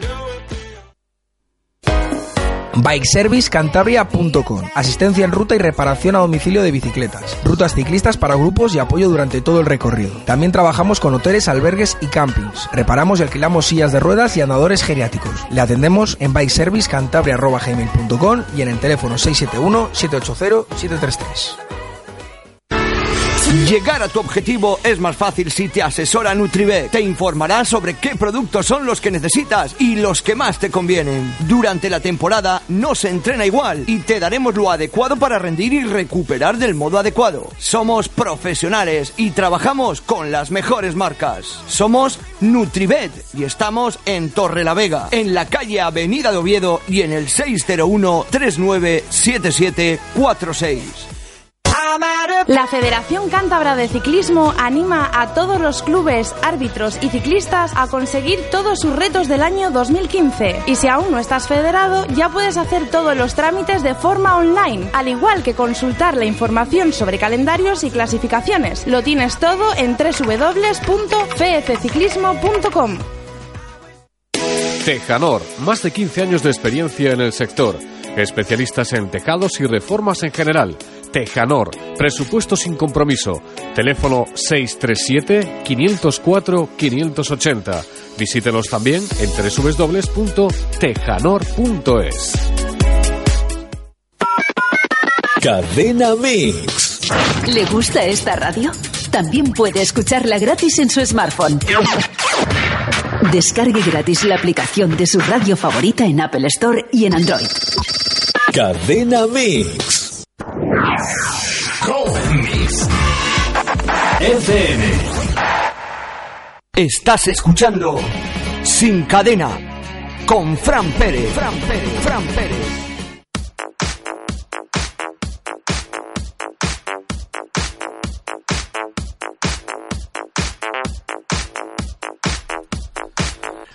Bikeservicecantabria.com Asistencia en ruta y reparación a domicilio de bicicletas. Rutas ciclistas para grupos y apoyo durante todo el recorrido. También trabajamos con hoteles, albergues y campings. Reparamos y alquilamos sillas de ruedas y andadores geriátricos. Le atendemos en bikeservicecantabria.com y en el teléfono 671 780 733. Llegar a tu objetivo es más fácil si te asesora Nutrivet. Te informará sobre qué productos son los que necesitas y los que más te convienen. Durante la temporada no se entrena igual y te daremos lo adecuado para rendir y recuperar del modo adecuado. Somos profesionales y trabajamos con las mejores marcas. Somos Nutrivet y estamos en Torrelavega, en la calle Avenida de Oviedo y en el 601 397746. La Federación Cántabra de Ciclismo anima a todos los clubes, árbitros y ciclistas a conseguir todos sus retos del año 2015. Y si aún no estás federado, ya puedes hacer todos los trámites de forma online, al igual que consultar la información sobre calendarios y clasificaciones. Lo tienes todo en www.feciclismo.com. Tejanor, más de 15 años de experiencia en el sector. Especialistas en tejados y reformas en general. Tejanor, presupuesto sin compromiso. Teléfono 637-504-580. Visítenos también en www.tejanor.es. Cadena Mix. ¿Le gusta esta radio? También puede escucharla gratis en su smartphone. Descargue gratis la aplicación de su radio favorita en Apple Store y en Android. Cadena Mix. Mix. FM. Estás escuchando Sin Cadena con Fran Pérez. Fran Pérez. Fran Pérez.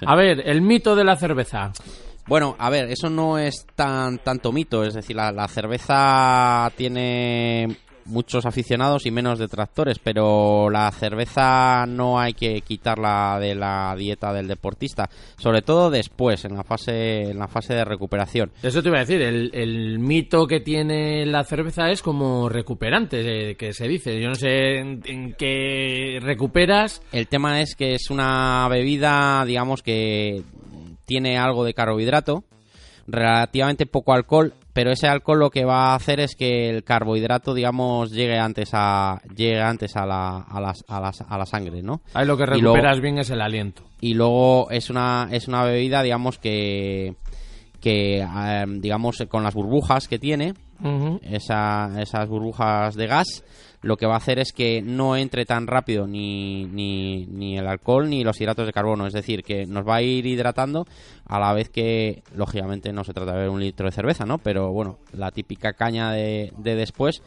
A ver, el mito de la cerveza. Bueno, a ver, eso no es tan tanto mito, es decir, la, la cerveza tiene muchos aficionados y menos detractores, pero la cerveza no hay que quitarla de la dieta del deportista, sobre todo después, en la fase, en la fase de recuperación. Eso te iba a decir, el, el mito que tiene la cerveza es como recuperante, eh, que se dice. Yo no sé en, en qué recuperas. El tema es que es una bebida, digamos que tiene algo de carbohidrato, relativamente poco alcohol, pero ese alcohol lo que va a hacer es que el carbohidrato, digamos, llegue antes a llegue antes a la, a las- a las- a la sangre, ¿no? Ahí lo que recuperas luego- bien es el aliento. y luego es una es una bebida digamos que que eh, digamos con las burbujas que tiene esa- esas burbujas de gas lo que va a hacer es que no entre tan rápido ni, ni, ni el alcohol ni los hidratos de carbono. Es decir que nos va a ir hidratando a la vez que lógicamente no se trata de beber un litro de cerveza no pero bueno la típica caña de, de después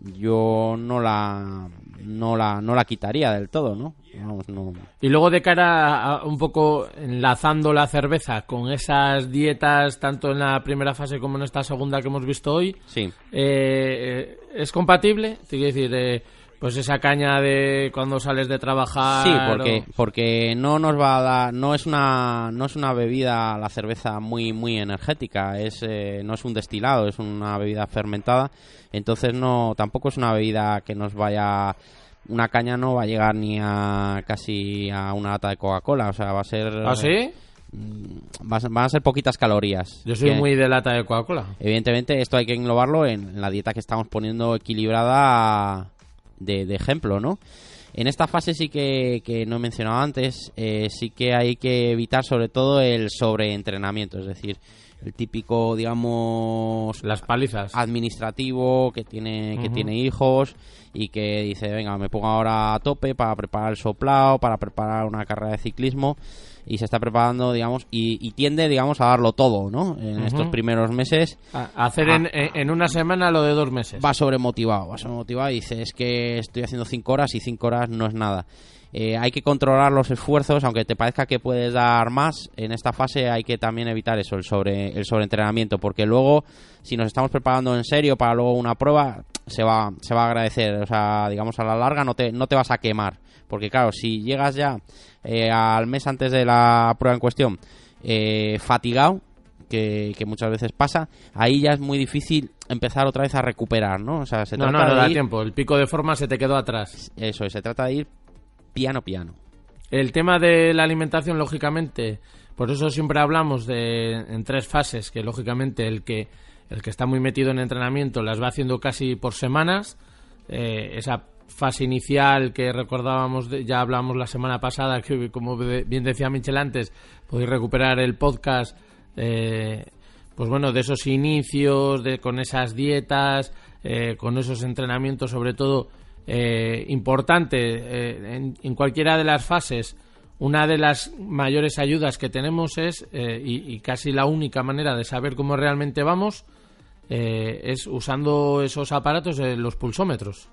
yo no la no la no la quitaría del todo no Vamos, no. Y luego de cara a un poco enlazando la cerveza con esas dietas, tanto en la primera fase como en esta segunda que hemos visto hoy, sí. eh, ¿es compatible? Te quiero decir, eh, pues esa caña de cuando sales de trabajar... Sí, porque, o- porque no nos va a dar, no es una, no es una bebida la cerveza muy, muy energética, es, eh, no es un destilado, es una bebida fermentada, entonces no, tampoco es una bebida que nos vaya, una caña no va a llegar ni a casi a una lata de Coca-Cola, o sea, va a ser, ¿Ah, sí? ser- van a ser poquitas calorías. Yo soy Que- muy de lata de Coca-Cola. Evidentemente, esto hay que englobarlo en, en la dieta que estamos poniendo equilibrada de, de ejemplo, ¿no? En esta fase sí que, que no he mencionado antes, eh, sí que hay que evitar sobre todo el sobreentrenamiento, es decir, el típico, digamos, Las palizas. administrativo que tiene que tiene hijos y que dice venga me pongo ahora a tope para preparar el soplao para preparar una carrera de ciclismo y se está preparando digamos y, y tiende digamos a darlo todo no en estos primeros meses. A- hacer en, en- en una semana lo de dos meses. va sobremotivado va sobremotivado y dice es que estoy haciendo cinco horas y cinco horas no es nada Eh, hay que controlar los esfuerzos aunque te parezca que puedes dar más en esta fase hay que también evitar eso el sobre el sobreentrenamiento porque luego si nos estamos preparando en serio para luego una prueba se va se va a agradecer. O sea digamos a la larga no te no te vas a quemar porque claro si llegas ya eh, al mes antes de la prueba en cuestión eh, fatigado que, que muchas veces pasa, ahí ya es muy difícil empezar otra vez a recuperar, ¿no? O sea, se no, trata no, no de da ir, tiempo. El pico de forma se te quedó atrás. eso, es, se trata de ir piano piano. El tema de la alimentación, lógicamente, por eso siempre hablamos de en tres fases, que lógicamente el que el que está muy metido en entrenamiento las va haciendo casi por semanas. Eh, esa fase inicial que recordábamos, ya hablamos la semana pasada, que como bien decía Michel antes, podéis recuperar el podcast. eh, pues bueno, de esos inicios, de con esas dietas, eh, con esos entrenamientos, sobre todo eh, importante eh, en, en cualquiera de las fases. Una de las mayores ayudas que tenemos es, eh, y, y casi la única manera de saber cómo realmente vamos, eh, es usando esos aparatos, los pulsómetros.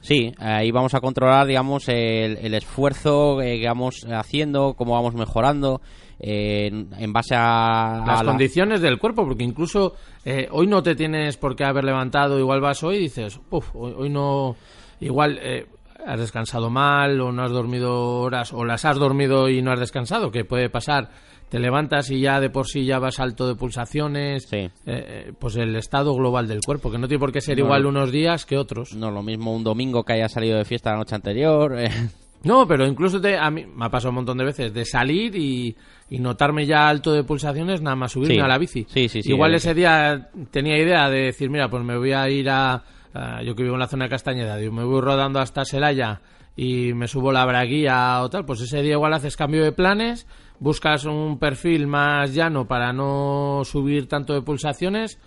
Sí, ahí vamos a controlar, digamos, el, el esfuerzo eh, que vamos haciendo, cómo vamos mejorando, eh, en, en base a, Las a la- condiciones del cuerpo, porque incluso eh, hoy no te tienes por qué haber levantado, igual vas hoy y dices, "Uf, hoy, hoy no, igual eh, has descansado mal o no has dormido horas o las has dormido y no has descansado, que puede pasar. Te levantas y ya de por sí ya vas alto de pulsaciones, Sí. eh, eh, pues el estado global del cuerpo, que no tiene por qué ser No. igual unos días que otros. No, lo mismo un domingo que haya salido de fiesta la noche anterior. eh, No, pero incluso te, a mí me ha pasado un montón de veces de salir y, y notarme ya alto de pulsaciones nada más subirme Sí. a la bici. Sí, sí, sí, Igual ese día tenía idea de decir, mira, pues me voy a ir a, a- yo que vivo en la zona de Castañeda, digo, me voy rodando hasta Selaya y me subo la braguilla o tal, pues ese día igual haces cambio de planes, buscas un perfil más llano para no subir tanto de pulsaciones.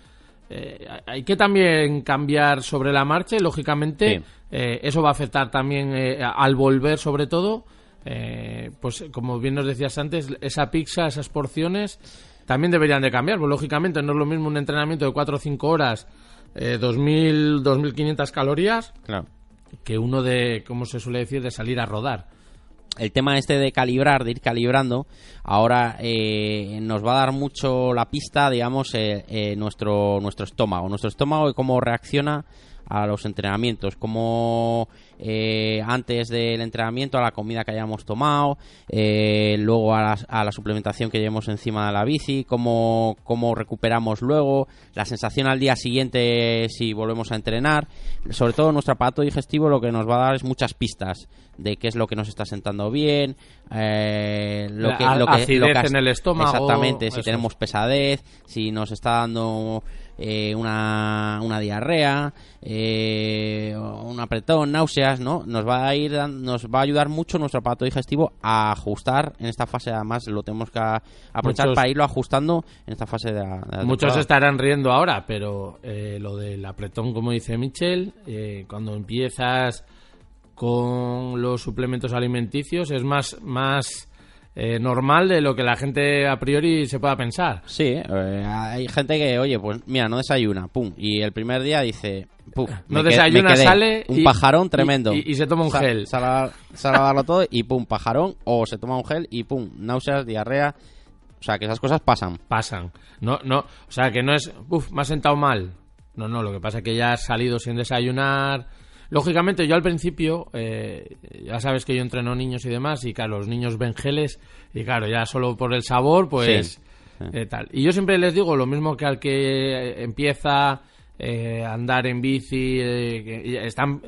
Eh, hay que también cambiar sobre la marcha y lógicamente Sí. eh, eso va a afectar también eh, al volver sobre todo. eh, pues como bien nos decías antes, esa pizza, esas porciones también deberían de cambiar. Pues lógicamente no es lo mismo un entrenamiento de 4 o 5 horas, eh, 2.000, 2.500 calorías, Claro. que uno de, como se suele decir, de salir a rodar. El tema este de calibrar, de ir calibrando, ahora eh, nos va a dar mucho la pista, digamos, eh, eh, nuestro, nuestro estómago. Nuestro estómago y cómo reacciona a los entrenamientos, cómo eh, antes del entrenamiento, a la comida que hayamos tomado, eh, luego a la, a la suplementación que llevemos encima de la bici, cómo, cómo recuperamos luego, la sensación al día siguiente si volvemos a entrenar. Sobre todo nuestro aparato digestivo lo que nos va a dar es muchas pistas de qué es lo que nos está sentando bien, eh, lo La que, lo que, lo que en el estómago, Exactamente, si eso tenemos pesadez, si nos está dando eh, una, una diarrea, eh, un apretón, náuseas, ¿no? Nos va a ir, nos va a ayudar mucho nuestro aparato digestivo a ajustar en esta fase. Además, lo tenemos que aprovechar Muchos- para irlo ajustando en esta fase de la, de la Muchos temporada. estarán riendo ahora, pero eh, lo del apretón, como dice Michel, eh, cuando empiezas con los suplementos alimenticios es más, más eh, normal de lo que la gente a priori se pueda pensar. Sí, eh, hay gente que, oye, pues mira, no desayuna, pum, y el primer día dice, pum, No desayuna, quedé. sale un y- pajarón tremendo. y- y se toma un Sa- gel. A darlo todo y pum, pajarón, o se toma un gel y pum, náuseas, diarrea. O sea, que esas cosas pasan. Pasan. No, no, o sea, que no es, uff, me ha sentado mal. No, no, lo que pasa es que ya has salido sin desayunar. Lógicamente, yo al principio, eh, ya sabes que yo entreno niños y demás, y claro, los niños ven geles, y claro, ya solo por el sabor, pues Sí. eh, tal. Y yo siempre les digo lo mismo que al que eh, empieza eh, a andar en bici, eh, que están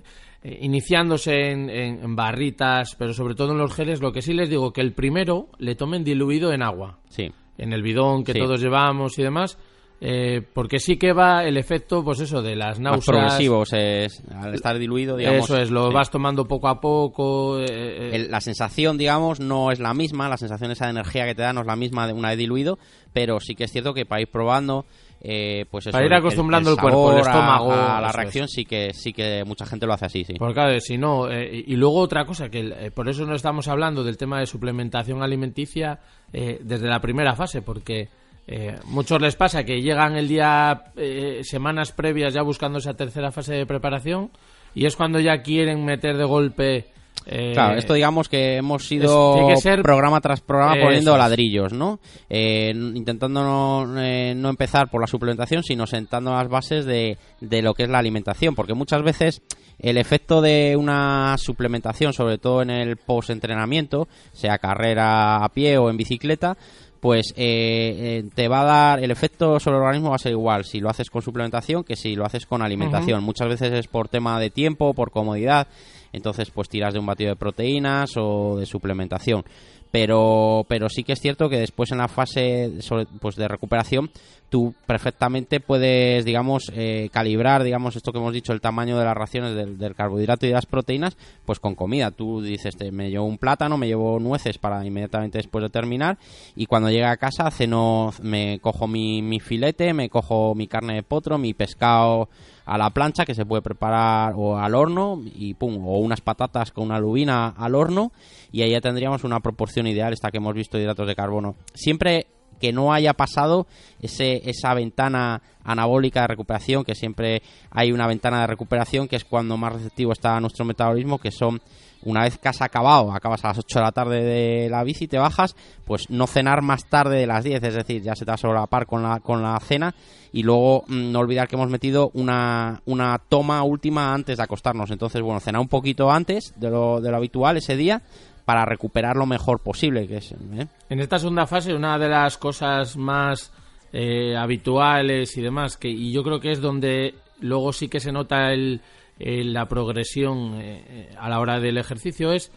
iniciándose en, en- en barritas, pero sobre todo en los geles, lo que sí les digo que el primero le tomen diluido en agua Sí. en el bidón que Sí. todos llevamos y demás, eh, porque sí que va el efecto, pues eso, de las Más náuseas. progresivos, es, al estar diluido, digamos. Eso es, lo sí. vas tomando poco a poco. eh, eh, El- la sensación, digamos, no es la misma, la sensación esa de energía que te da no es la misma de una vez diluido, pero sí que es cierto que para ir probando, eh, pues eso, Para ir el- acostumbrando el cuerpo, el estómago, a, a la reacción, sí que sí que mucha gente lo hace así, sí. Porque claro, si no, eh, y y luego otra cosa, que eh, por eso no estamos hablando del tema de suplementación alimenticia eh, desde la primera fase, porque eh, muchos les pasa que llegan el día, eh, semanas previas ya buscando esa tercera fase de preparación, y es cuando ya quieren meter de golpe... eh, Claro, esto digamos que hemos ido tiene que ser- programa tras programa poniendo ladrillos, ¿no? Eh, intentando no, eh, no empezar por la suplementación, sino sentando las bases de, de lo que es la alimentación, porque muchas veces el efecto de una suplementación, sobre todo en el post-entrenamiento, sea carrera a pie o en bicicleta, pues eh, eh, te va a dar el efecto sobre el organismo va a ser igual si lo haces con suplementación que si lo haces con alimentación. Muchas veces es por tema de tiempo, por comodidad, entonces pues tiras de un batido de proteínas o de suplementación. Pero, pero sí que es cierto que después en la fase sobre- pues de recuperación tú perfectamente puedes, digamos, eh, calibrar, digamos, esto que hemos dicho, el tamaño de las raciones del, carbohidrato y de las proteínas, pues con comida. Tú dices, te- me llevo un plátano, me llevo nueces para inmediatamente después de terminar y cuando llegue a casa ceno, me cojo mi, mi filete, me cojo mi carne de potro, mi pescado a la plancha que se puede preparar o al horno y pum, o unas patatas con una lubina al horno y ahí ya tendríamos una proporción ideal esta que hemos visto de hidratos de carbono. Siempre que no haya pasado ese, esa ventana anabólica de recuperación, que siempre hay una ventana de recuperación que es cuando más receptivo está nuestro metabolismo, que son una vez que has acabado, acabas a las 8 de la tarde de la bici, te bajas, pues no cenar más tarde de las 10, es decir, ya se te va a solapar con la, con la cena y luego mm, no olvidar que hemos metido una, una toma última antes de acostarnos. Entonces, bueno, cenar un poquito antes de lo, de lo habitual ese día para recuperar lo mejor posible, que es... ¿eh? En esta segunda fase, una de las cosas más eh, habituales y demás, que y yo creo que es donde luego sí que se nota el, la progresión eh, eh, a la hora del ejercicio, es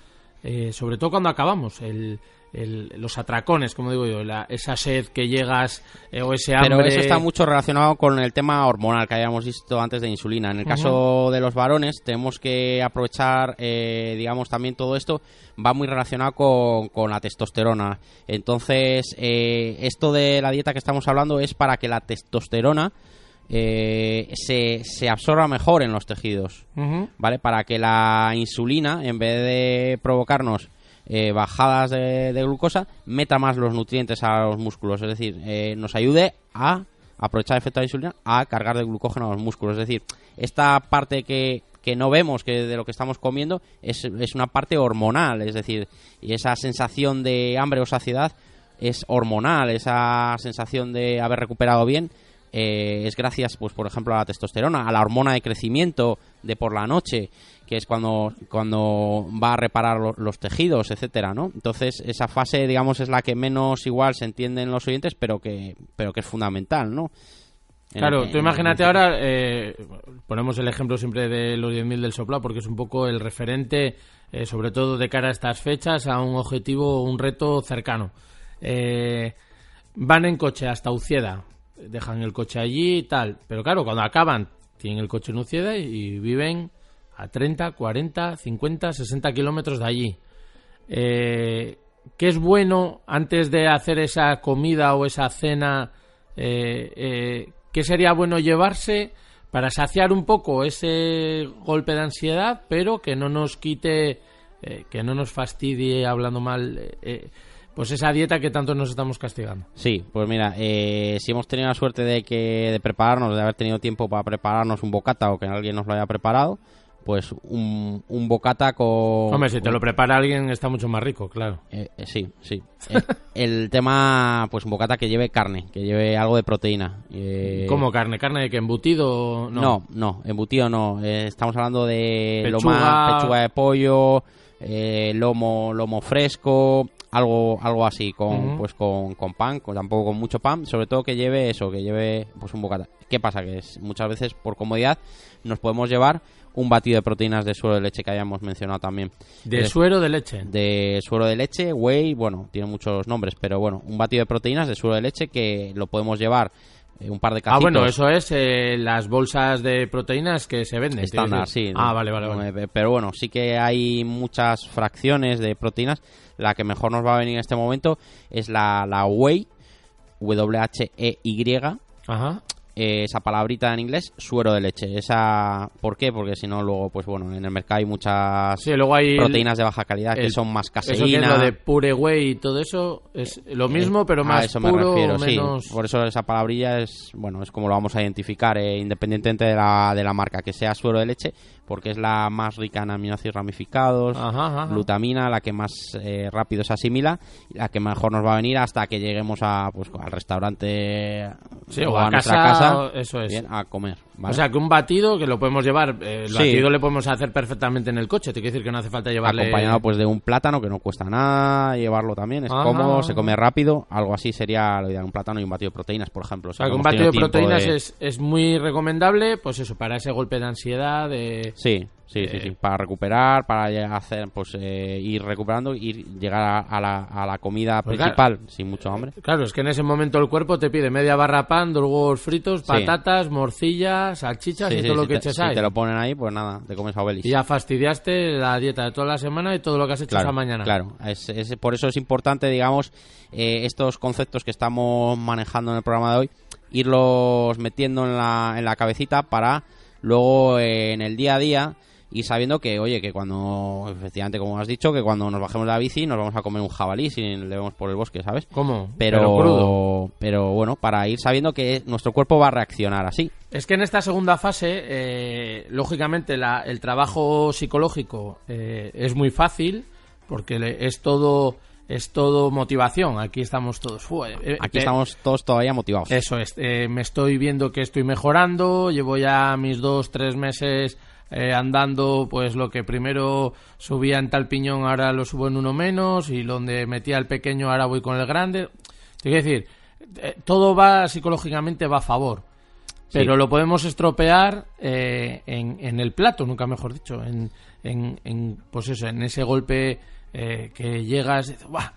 eh, sobre todo cuando acabamos, el, el- los atracones, como digo yo, la- esa sed que llegas eh, o ese hambre. Pero eso está mucho relacionado con el tema hormonal que habíamos visto antes de insulina. En el caso de los varones, tenemos que aprovechar, eh, digamos, también todo esto va muy relacionado con, con la testosterona. Entonces, eh, esto de la dieta que estamos hablando es para que la testosterona eh, se, se absorba mejor en los tejidos. ¿vale? Para que la insulina, en vez de provocarnos eh, bajadas de, glucosa, meta más los nutrientes a los músculos. Es decir, eh, nos ayude a aprovechar el efecto de la insulina a cargar de glucógeno a los músculos. Es decir, esta parte que, que no vemos que de lo que estamos comiendo es, es una parte hormonal. Es decir, y esa sensación de hambre o saciedad es hormonal. Esa sensación de haber recuperado bien eh, es gracias, pues por ejemplo, a la testosterona, a la hormona de crecimiento de por la noche, que es cuando, cuando va a reparar lo- los tejidos, etcétera, ¿no? Entonces, esa fase, digamos, es la que menos igual se entiende en los oyentes, pero que, pero que es fundamental, ¿no? En Claro, el- tú imagínate ahora, eh, ponemos el ejemplo siempre de los 10.000 del soplado, porque es un poco el referente, eh, sobre todo de cara a estas fechas, a un objetivo, un reto cercano. Eh, van en coche hasta Ucieda, dejan el coche allí y tal, pero claro, cuando acaban, tienen el coche en Ucieda y viven a 30, 40, 50, 60 kilómetros de allí. Eh, ¿Qué es bueno antes de hacer esa comida o esa cena? Eh, eh, ¿Qué sería bueno llevarse para saciar un poco ese golpe de ansiedad, pero que no nos quite, eh, que no nos fastidie hablando mal, eh, eh, pues esa dieta que tanto nos estamos castigando? Sí, pues mira, eh, si hemos tenido la suerte de que de prepararnos, de haber tenido tiempo para prepararnos un bocata o que alguien nos lo haya preparado, pues un, un bocata con... Hombre, si te lo prepara alguien está mucho más rico, claro. Eh, eh, sí, sí. Eh, [LAUGHS] el tema, pues un bocata que lleve carne, que lleve algo de proteína. Eh, ¿Cómo carne? ¿Carne de que embutido? No. No, no, embutido no. Estamos hablando de Pechuga. pechuga de pollo, eh, lomo, lomo fresco, algo, algo así, con, pues con, con pan, con, tampoco con mucho pan, sobre todo que lleve eso, que lleve pues un bocata. ¿Qué pasa? Que es, muchas veces por comodidad nos podemos llevar un batido de proteínas de suero de leche que hayamos mencionado también. De Eh, suero de leche. de suero de leche, whey, bueno, tiene muchos nombres, pero bueno, un batido de proteínas de suero de leche que lo podemos llevar eh, un par de Ah, cacitos. bueno, eso es eh, las bolsas de proteínas que se venden. estándar, sí. Ah, vale, vale, vale. Eh, Pero bueno, sí que hay muchas fracciones de proteínas. La que mejor nos va a venir en este momento es la, la whey, W-H-E-Y, Ajá. Eh, esa palabrita en inglés, suero de leche. Esa, ¿Por qué? Porque si no, luego, pues bueno, en el mercado hay muchas Sí, luego hay el- proteínas de baja calidad que el- son más Eso que caseína. es lo de pure whey y todo eso es lo mismo, pero Eh, más a eso me refiero, sí. Por eso esa palabrilla es, bueno, es como lo vamos a identificar, eh, independientemente de la, de la marca, que sea suero de leche, porque es la más rica en aminoácidos ramificados, Ajá, ajá. glutamina, la que más eh, rápido se asimila, la que mejor nos va a venir hasta que lleguemos a, pues, al restaurante Sí, o o a nuestra casa, casa, eso es. bien, a comer. ¿vale? O sea, que un batido que lo podemos llevar, eh, el Sí. batido le podemos hacer perfectamente en el coche, te quiero decir que no hace falta llevarle... acompañado pues de un plátano que no cuesta nada llevarlo también es cómodo se come rápido algo así sería lo ideal un plátano y un batido de proteínas por ejemplo O sea, que un batido de proteínas de- es, es muy recomendable, pues eso, para ese golpe de ansiedad, de... sí sí sí, Eh, sí para recuperar para hacer pues eh, ir recuperando ir llegar a, a la, a la comida Pues principal sin mucho hambre Claro, es que en ese momento el cuerpo te pide media barra pan, dos huevos fritos, Sí. patatas, morcillas, salchichas Sí, y todo lo si que te, eches si ahí. te lo ponen ahí pues nada te comes a Obelis Y ya fastidiaste la dieta de toda la semana y todo lo que has hecho claro, esa mañana. Claro, es, es- por eso es importante, digamos, eh, estos conceptos que estamos manejando en el programa de hoy, irlos metiendo en la, en la cabecita para luego eh, en el día a día ir sabiendo que, oye, que cuando, efectivamente, como has dicho, que cuando nos bajemos de la bici nos vamos a comer un jabalí si le vemos por el bosque, ¿sabes? ¿Cómo? Pero, Pero crudo. pero bueno, para ir sabiendo que nuestro cuerpo va a reaccionar así. Es que en esta segunda fase, eh, lógicamente, la- el trabajo psicológico eh, es muy fácil porque le- es todo es todo motivación. Aquí estamos todos. "Fu, eh, eh, Aquí te- estamos todos todavía motivados. Eso es. eh, me estoy viendo que estoy mejorando. Llevo ya mis dos, tres meses eh, andando. Pues lo que primero subía en tal piñón, ahora lo subo en uno menos. Y donde metía el pequeño, ahora voy con el grande. Quiero decir, eh, todo va psicológicamente va a favor. Sí. Pero lo podemos estropear eh, en, en el plato, nunca mejor dicho, en, en, en, pues eso, en ese golpe eh, que llegas, y dices, "Buah,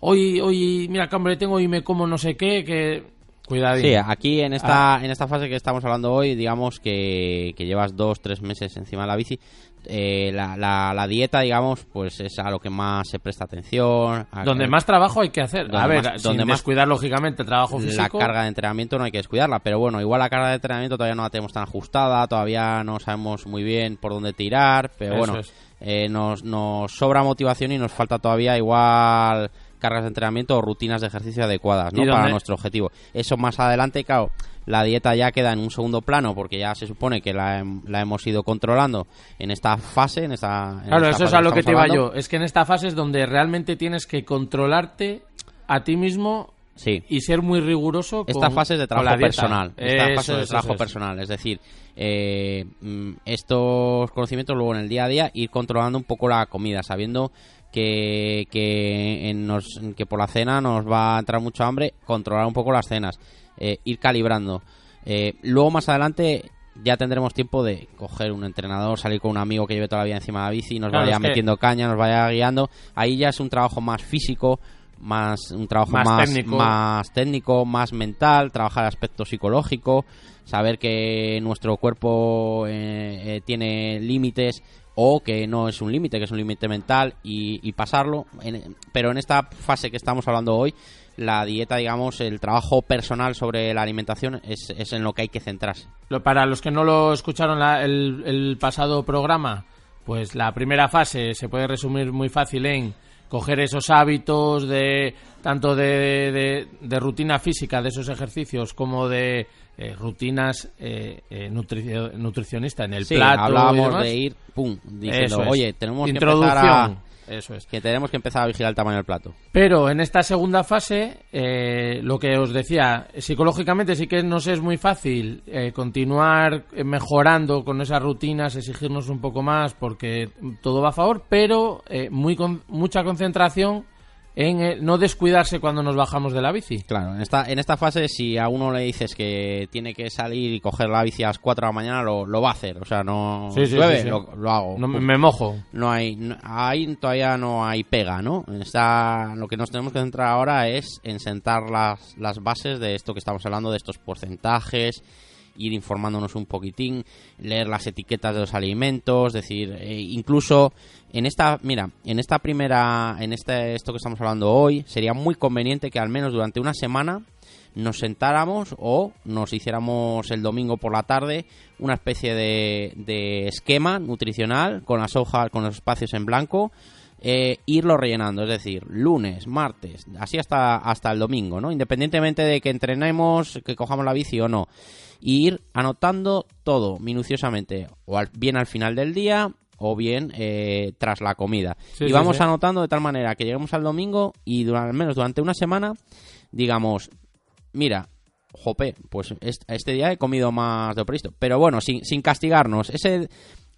hoy, hoy, mira qué hambre tengo y me como no sé qué, que... Cuidadín. Sí, aquí en esta, Ah. en esta fase que estamos hablando hoy, digamos que, que llevas dos, tres meses encima de la bici, eh, la, la, la dieta, digamos, pues es a lo que más se presta atención. a- Donde más trabajo hay que hacer. Donde A ver, más- sin donde más- descuidar lógicamente el trabajo la físico. carga de entrenamiento no hay que descuidarla, pero bueno, igual la carga de entrenamiento todavía no la tenemos tan ajustada, todavía no sabemos muy bien por dónde tirar, pero Eso bueno, es. Eh, nos, nos sobra motivación y nos falta todavía igual cargas de entrenamiento o rutinas de ejercicio adecuadas ¿no? ¿Y para nuestro objetivo. Eso más adelante, claro, la dieta ya queda en un segundo plano porque ya se supone que la, la hemos ido controlando en esta fase, en esta... en Claro, esta eso es a lo que te estamos iba hablando. yo. Es que en esta fase es donde realmente tienes que controlarte a ti mismo Sí. y ser muy riguroso Esta con- fase es de trabajo personal. Esta Eso fase es de trabajo eso personal. Es decir, eh, mm, estos conocimientos luego en el día a día ir controlando un poco la comida, sabiendo que, que, en nos- que por la cena nos va a entrar mucho hambre, controlar un poco las cenas, eh, ir calibrando. Eh, luego más adelante ya tendremos tiempo de coger un entrenador, salir con un amigo que lleve toda la vida encima de la bici, nos Claro, vaya que- metiendo caña, nos vaya guiando. Ahí ya es un trabajo más físico, más un trabajo Más más, técnico. más técnico, más mental, trabajar aspecto psicológico, saber que nuestro cuerpo eh, eh, tiene límites o que no es un límite, que es un límite mental y, y pasarlo. En- pero en esta fase que estamos hablando hoy, la dieta, digamos, el trabajo personal sobre la alimentación es, es en lo que hay que centrarse. Para los que no lo escucharon la- el, el pasado programa, pues la primera fase se puede resumir muy fácil en coger esos hábitos de tanto de, de- de rutina física de esos ejercicios como de eh, rutinas eh, eh, nutricio- nutricionista en el Sí, plato y hablábamos demás. de ir, pum, diciendo, es. oye, tenemos que empezar a, Eso es. que tenemos que empezar a vigilar el tamaño del plato. Pero en esta segunda fase, eh, lo que os decía, psicológicamente sí que nos es muy fácil eh, continuar mejorando con esas rutinas, exigirnos un poco más porque todo va a favor, pero eh, muy con- mucha concentración en eh, no descuidarse cuando nos bajamos de la bici. Claro, en esta, en esta fase, si a uno le dices que tiene que salir y coger la bici a las 4 de la mañana, lo, lo va a hacer. O sea, no. Sí, sí, llueve, sí, sí. Lo, lo hago. No, me- mojo. No hay, no- ahí todavía no hay pega, ¿no? Está, lo que nos tenemos que centrar ahora es en sentar las, las bases de esto que estamos hablando, de estos porcentajes, ir informándonos un poquitín, leer las etiquetas de los alimentos, decir, eh, incluso en esta, mira, en esta primera, en este, esto que estamos hablando hoy, sería muy conveniente que al menos durante una semana nos sentáramos o nos hiciéramos el domingo por la tarde una especie de, de esquema nutricional con las hojas, con los espacios en blanco, eh, irlo rellenando, es decir, lunes, martes, así hasta, hasta el domingo, ¿no? Independientemente de que entrenemos, que cojamos la bici o no. Y ir anotando todo minuciosamente, o bien al final del día o bien eh, tras la comida. Sí, y vamos sí. anotando de tal manera que lleguemos al domingo y durante, al menos durante una semana digamos, mira, jope, pues est- este día he comido más de lo previsto. Pero bueno, sin, sin castigarnos. Ese,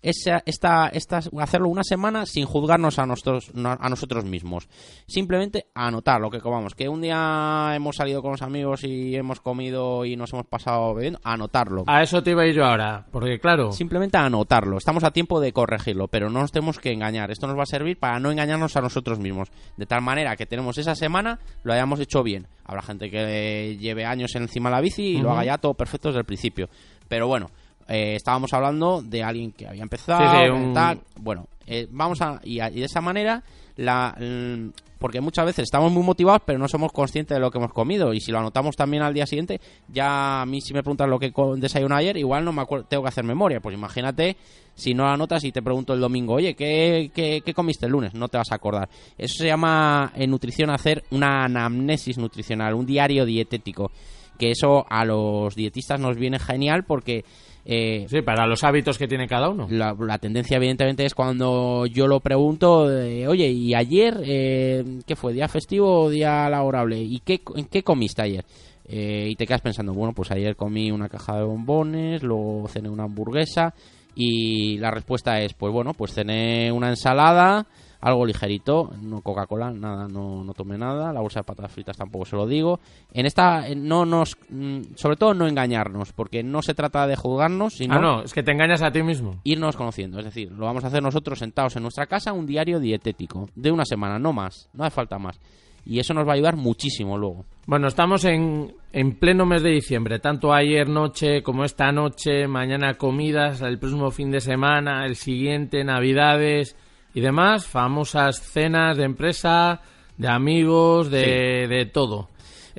esa, esta, esta, hacerlo una semana sin juzgarnos a nosotros, no- a nosotros mismos. Simplemente anotar lo que comamos. Que un día hemos salido con los amigos y hemos comido y nos hemos pasado bebiendo, anotarlo. A eso te iba a ir yo ahora, porque claro, Simplemente anotarlo. Estamos a tiempo de corregirlo, pero no nos tenemos que engañar. Esto nos va a servir para no engañarnos a nosotros mismos. De tal manera que tenemos esa semana, lo hayamos hecho bien. Habrá gente que lleve años encima de la bici y lo haga ya todo perfecto desde el principio. Pero bueno, eh, estábamos hablando de alguien que había empezado, Sí, sí, un- tal. Bueno, eh, vamos a. Y, a- y de esa manera, la. mm, porque muchas veces estamos muy motivados, pero no somos conscientes de lo que hemos comido. Y si lo anotamos también al día siguiente, ya a mí si me preguntan lo que desayuné ayer, igual no me acuerdo, tengo que hacer memoria. Pues imagínate si no anotas y te pregunto el domingo, oye, ¿qué, qué, qué comiste el lunes? No te vas a acordar. Eso se llama en nutrición hacer una anamnesis nutricional, un diario dietético. Que eso a los dietistas nos viene genial porque eh, sí, para los hábitos que tiene cada uno. la, la tendencia evidentemente es cuando yo lo pregunto, eh, oye, ¿y ayer eh, qué fue? ¿Día festivo o día laborable? ¿Y qué, en qué comiste ayer? Eh, y te quedas pensando, bueno, pues ayer comí una caja de bombones, luego cené una hamburguesa y la respuesta es, pues bueno, pues cené una ensalada, algo ligerito, no Coca-Cola, nada, no, no tomé nada, la bolsa de patatas fritas tampoco se lo digo. En esta, no nos, mm, sobre todo no engañarnos, porque no se trata de juzgarnos, sino Ah, no, es que te engañas a ti mismo. irnos conociendo. Es decir, lo vamos a hacer nosotros sentados en nuestra casa, un diario dietético de una semana, no más, no hace falta más. y eso nos va a ayudar muchísimo luego. Bueno, estamos en, en pleno mes de diciembre, tanto ayer noche como esta noche, mañana comidas, el próximo fin de semana, el siguiente, navidades y demás, famosas cenas de empresa, de amigos, de, de todo.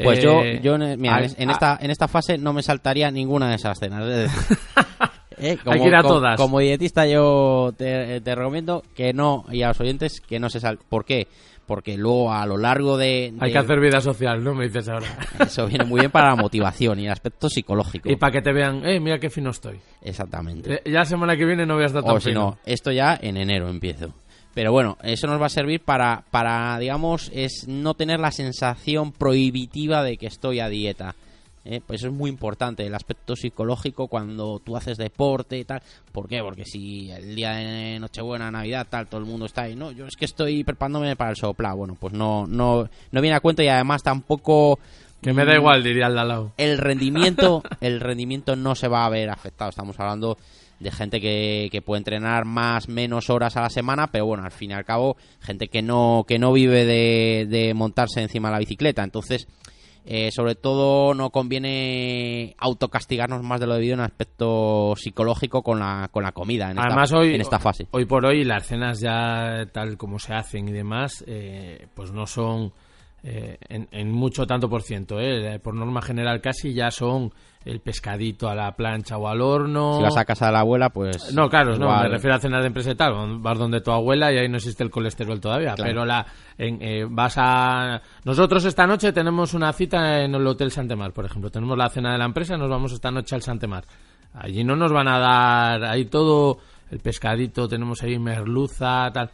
Pues Eh, yo, yo en, mira, en, esta, en esta fase no me saltaría ninguna de esas cenas. es decir, [LAUGHS] eh, Hay que ir a como- todas. Como dietista yo te, te recomiendo que no, y a los oyentes que no se sal. ¿Por qué? Porque luego a lo largo de... Hay que hacer vida social, ¿no? Me dices ahora. [LAUGHS] Eso viene muy bien para la motivación y el aspecto psicológico. y para que te vean, eh, mira qué fino estoy. Exactamente. Eh, ya la semana que viene no voy a estar tan O si fino. no, esto ya en enero empiezo. Pero bueno, eso nos va a servir para, para digamos, es no tener la sensación prohibitiva de que estoy a dieta. ¿eh? Pues eso es muy importante, el aspecto psicológico cuando tú haces deporte y tal. ¿Por qué? Porque si el día de Nochebuena, Navidad, tal, todo el mundo está ahí, no, yo es que estoy preparándome para el sopla. Bueno, pues no, no, no viene a cuento y además tampoco... Que me da igual, diría el de al lado. el rendimiento el rendimiento no se va a ver afectado estamos hablando de gente que, que puede entrenar más menos horas a la semana pero bueno al fin y al cabo gente que no que no vive de, de montarse encima de la bicicleta entonces eh, sobre todo no conviene autocastigarnos más de lo debido en aspecto psicológico con la, con la comida en, Además, esta, hoy, en esta fase. hoy por hoy las cenas ya tal como se hacen y demás, eh, pues no son eh, en, en mucho tanto por ciento. eh. Por norma general casi ya son el pescadito a la plancha o al horno. Si vas a casa de la abuela, pues... No, claro, no, me refiero a cenas de empresa y tal. Vas donde tu abuela y ahí no existe el colesterol todavía. Claro. Pero la, en, eh, vas a. Nosotros esta noche tenemos una cita en el Hotel Santemar, por ejemplo. Tenemos la cena de la empresa y nos vamos esta noche al Santemar. Allí no nos van a dar. Ahí todo el pescadito, tenemos ahí merluza, tal.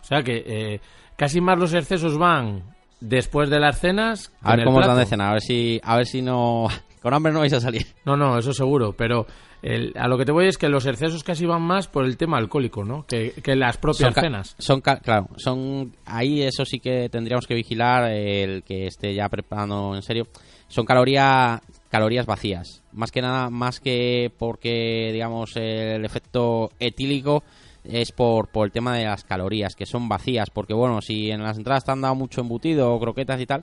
O sea que eh, casi más los excesos van después de las cenas. A ver cómo plato. de cena, a ver si, a ver si no... Con hambre no vais a salir. No, no, eso seguro, pero el- a lo que te voy es que los excesos casi van más por el tema alcohólico, ¿no? Que, que las propias cenas. Son, claro, son ahí eso sí que tendríamos que vigilar el que esté ya preparando en serio. Son calorías calorías vacías, más que nada, más que porque digamos el efecto etílico es por, por el tema de las calorías que son vacías, porque bueno, si en las entradas te han dado mucho embutido o croquetas y tal,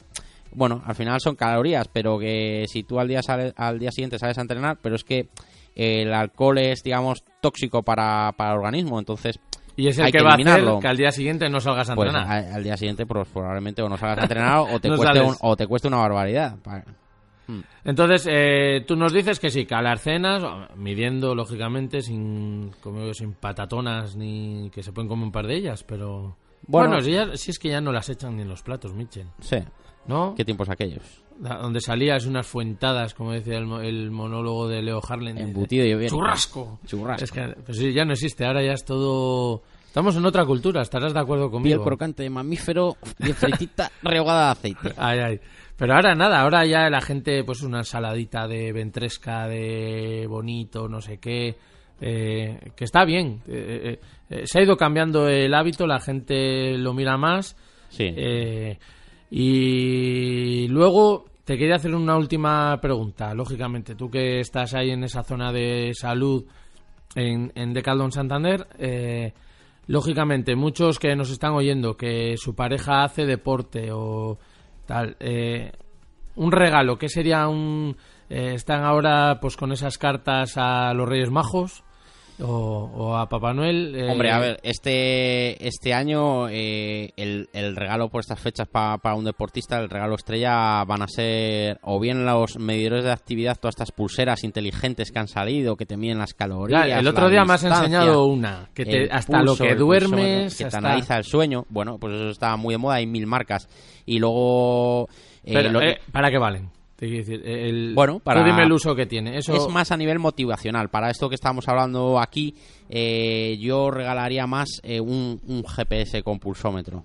bueno, al final son calorías, pero que si tú al día sales, al día siguiente sales a entrenar, pero es que el alcohol es digamos tóxico para, para el organismo, entonces Y es el hay que, que va a hacer que al día siguiente no salgas a pues entrenar. al, al día siguiente pues, probablemente o no salgas a entrenar o te [LAUGHS] No cueste un- o te cueste una barbaridad. Pa- Entonces, eh, tú nos dices que sí, que a las cenas, midiendo lógicamente, sin, como sin patatonas ni que se pueden comer un par de ellas, pero. Bueno. Bueno, si, ya- si es que ya no las echan ni en los platos, Mitchell. Sí. ¿No? ¿Qué tiempos aquellos? Donde salías unas fuentadas, como decía el, el monólogo de Leo Harlan. Embutido y bien. ¡Churrasco! Churrasco. Es que pues sí, ya no existe, ahora ya es todo... Estamos en otra cultura, estarás de acuerdo Piel conmigo. crocante de mamífero, bien fritita, [LAUGHS] rehogada de aceite. Ay, ay. Pero ahora nada, ahora ya la gente, pues una ensaladita de ventresca, de bonito, no sé qué, eh, que está bien. Eh, eh, eh, se ha ido cambiando el hábito, la gente lo mira más. Sí. Y luego te quería hacer una última pregunta. Lógicamente, tú que estás ahí en esa zona de salud en, en Decathlon Santander, eh, lógicamente, muchos que nos están oyendo que su pareja hace deporte o tal, eh, un regalo, ¿qué sería un... eh, están ahora pues con esas cartas a los Reyes Majos o, o a Papá Noel. eh, Hombre, a ver, este, este año eh, el, el regalo por estas fechas pa- para un deportista, el regalo estrella van a ser o bien los medidores de actividad, todas estas pulseras inteligentes que han salido, que te miden las calorías. Ya, el otro día me has enseñado una, que te- hasta lo que duermes, que te hasta- analiza el sueño. Bueno, pues eso está muy de moda, hay mil marcas. Y luego... eh, Pero, lo- eh, ¿Para qué valen? Decir, el, Bueno, para- dime el uso que tiene. Eso... Es más a nivel motivacional. Para esto que estamos hablando aquí, eh, yo regalaría más eh, un, un GPS con pulsómetro.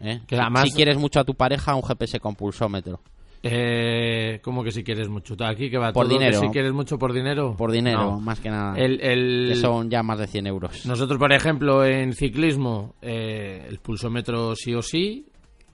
¿eh? Que Si- además- Si quieres mucho a tu pareja, un GPS con pulsómetro. Eh, ¿Cómo que si quieres mucho? Aquí que va Por todo, que dinero. si quieres mucho por dinero. Por dinero, No. más que nada. El, el- Que son ya más de 100 euros. Nosotros, por ejemplo, en ciclismo, eh, el pulsómetro sí o sí,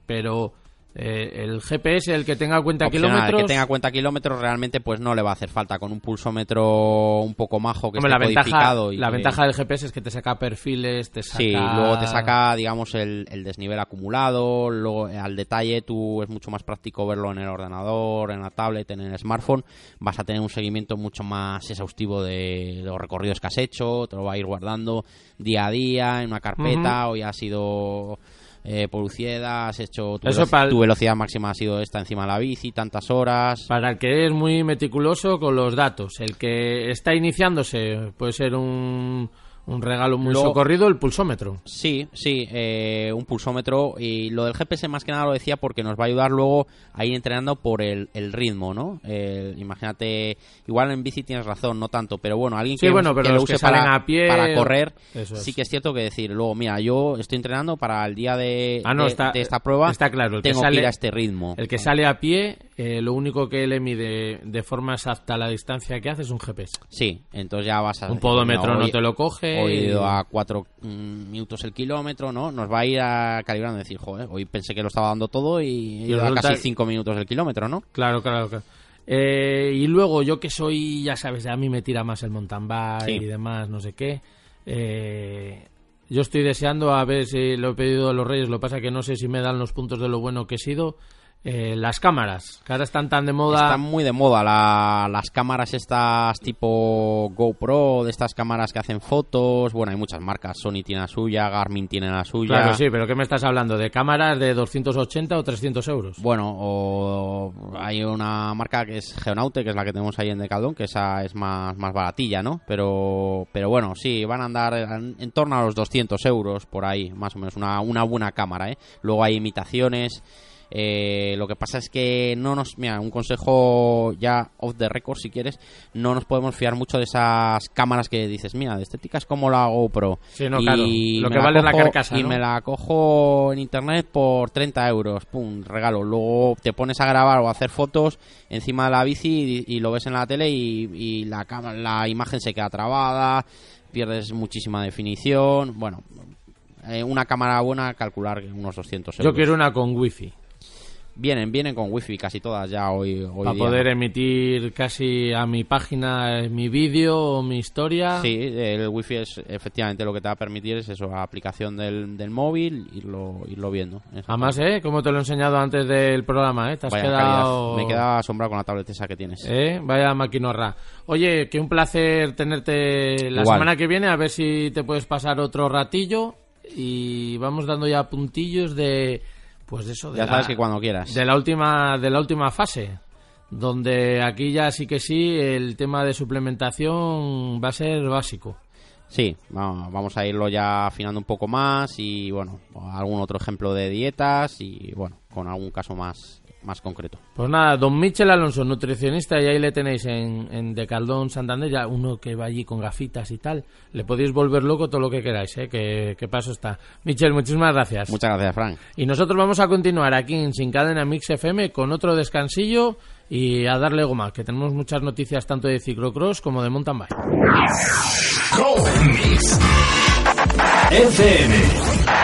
pero Eh, el GPS, el que tenga cuenta Opcional, kilómetros. El que tenga cuenta kilómetros realmente pues no le va a hacer falta con un pulsómetro un poco majo que Hombre, esté la ventaja, codificado y la que- ventaja del GPS es que te saca perfiles, te saca... Sí, luego te saca, digamos, el, el desnivel acumulado, luego eh, al detalle tú es mucho más práctico verlo en el ordenador, en la tablet, en el smartphone, vas a tener un seguimiento mucho más exhaustivo de los recorridos que has hecho, te lo va a ir guardando día a día en una carpeta, hoy ha sido eh, por Ucieda, has hecho tu, Eso velocidad máxima ha sido esta encima de la bici, tantas horas. Para el que es muy meticuloso con los datos. El que está iniciándose puede ser un, un regalo muy Luego- socorrido, el pulsómetro. Sí, sí, eh, un pulsómetro y lo del GPS más que nada lo decía porque nos va a ayudar luego a ir entrenando por el, el ritmo, ¿no? Eh, imagínate, igual en bici tienes razón, no tanto, pero bueno, alguien Sí, que, bueno, pero que lo que use salen para, a pie, para correr, eso es. sí que es cierto que decir, luego, mira, yo estoy entrenando para el día de, Ah, no, de- está- de esta prueba, está claro, el que sale- que ir a este ritmo. El que sale a pie, eh, lo único que le mide de forma exacta la distancia que hace es un GPS. Sí, entonces ya vas a... Un podómetro no hoy- te lo coge Hoy he y- ido a 4 minutos el kilómetro, ¿no? Nos va a ir a calibrando y decir, joder, hoy pensé que lo estaba dando todo y Y a casi 5 minutos el kilómetro, ¿no? Claro, claro, claro. Eh, y luego yo que soy, ya sabes, a mí me tira más el mountain bike Sí. y demás, no sé qué. eh, yo estoy deseando a ver si lo he pedido a los Reyes, lo que pasa que no sé si me dan los puntos de lo bueno que he sido. Eh, las cámaras, que ahora están tan de moda. Están muy de moda la- las cámaras estas tipo GoPro, de estas cámaras que hacen fotos. Bueno, hay muchas marcas. Sony tiene la suya, Garmin tiene la suya. Claro, sí, pero ¿qué me estás hablando? ¿De cámaras de 280 o 300 euros? Bueno, o hay una marca que es Geonaute, que es la que tenemos ahí en Decathlon, que esa es más, más baratilla, ¿no? Pero, pero bueno, sí, van a andar en, en torno a los 200 euros por ahí, más o menos, una, una buena cámara, ¿eh? Luego hay imitaciones. Eh, lo que pasa es que no nos, mira, un consejo ya off the record si quieres, no nos podemos fiar mucho de esas cámaras que dices, mira, de estética es como la GoPro. Sí, no, claro, lo que vale la carcasa, Y ¿no? me la cojo en internet por 30 euros, pum, regalo. Luego te pones a grabar o a hacer fotos encima de la bici y, y lo ves en la tele y, y la, la imagen se queda trabada, pierdes muchísima definición. Bueno, eh, una cámara buena, calcular unos 200 euros. Yo quiero una con wifi. Vienen, vienen con wifi casi todas ya hoy, hoy Para poder emitir casi a mi página eh, mi vídeo o mi historia. Sí, el wifi es efectivamente lo que te va a permitir es eso, la aplicación del, del móvil, irlo, irlo viendo. Además, ¿eh? Como te lo he enseñado antes del programa, ¿eh? Te has Vaya quedado... calidad. Me he quedado asombrado con la tablet esa que tienes. ¿Eh? Vaya maquinorra. Oye, que un placer tenerte la Igual. semana que viene, a ver si te puedes pasar otro ratillo y vamos dando ya puntillos de pues eso de Ya la- sabes que cuando quieras. de la última de la última fase donde aquí ya sí que sí el tema de suplementación va a ser básico. Sí, vamos, vamos a irlo ya afinando un poco más y bueno, algún otro ejemplo de dietas y bueno, con algún caso más, más concreto. Pues nada, don Michel Alonso, nutricionista, y ahí le tenéis en, en Decaldón Santander, ya uno que va allí con gafitas y tal. Le podéis volver loco todo lo que queráis, ¿eh? que, que paso está. Michel, muchísimas gracias. Muchas gracias, Frank. Y nosotros vamos a continuar aquí en Sin Cadena Mix FM con otro descansillo y a darle goma, que tenemos muchas noticias tanto de ciclocross como de mountain bike. Mix FM.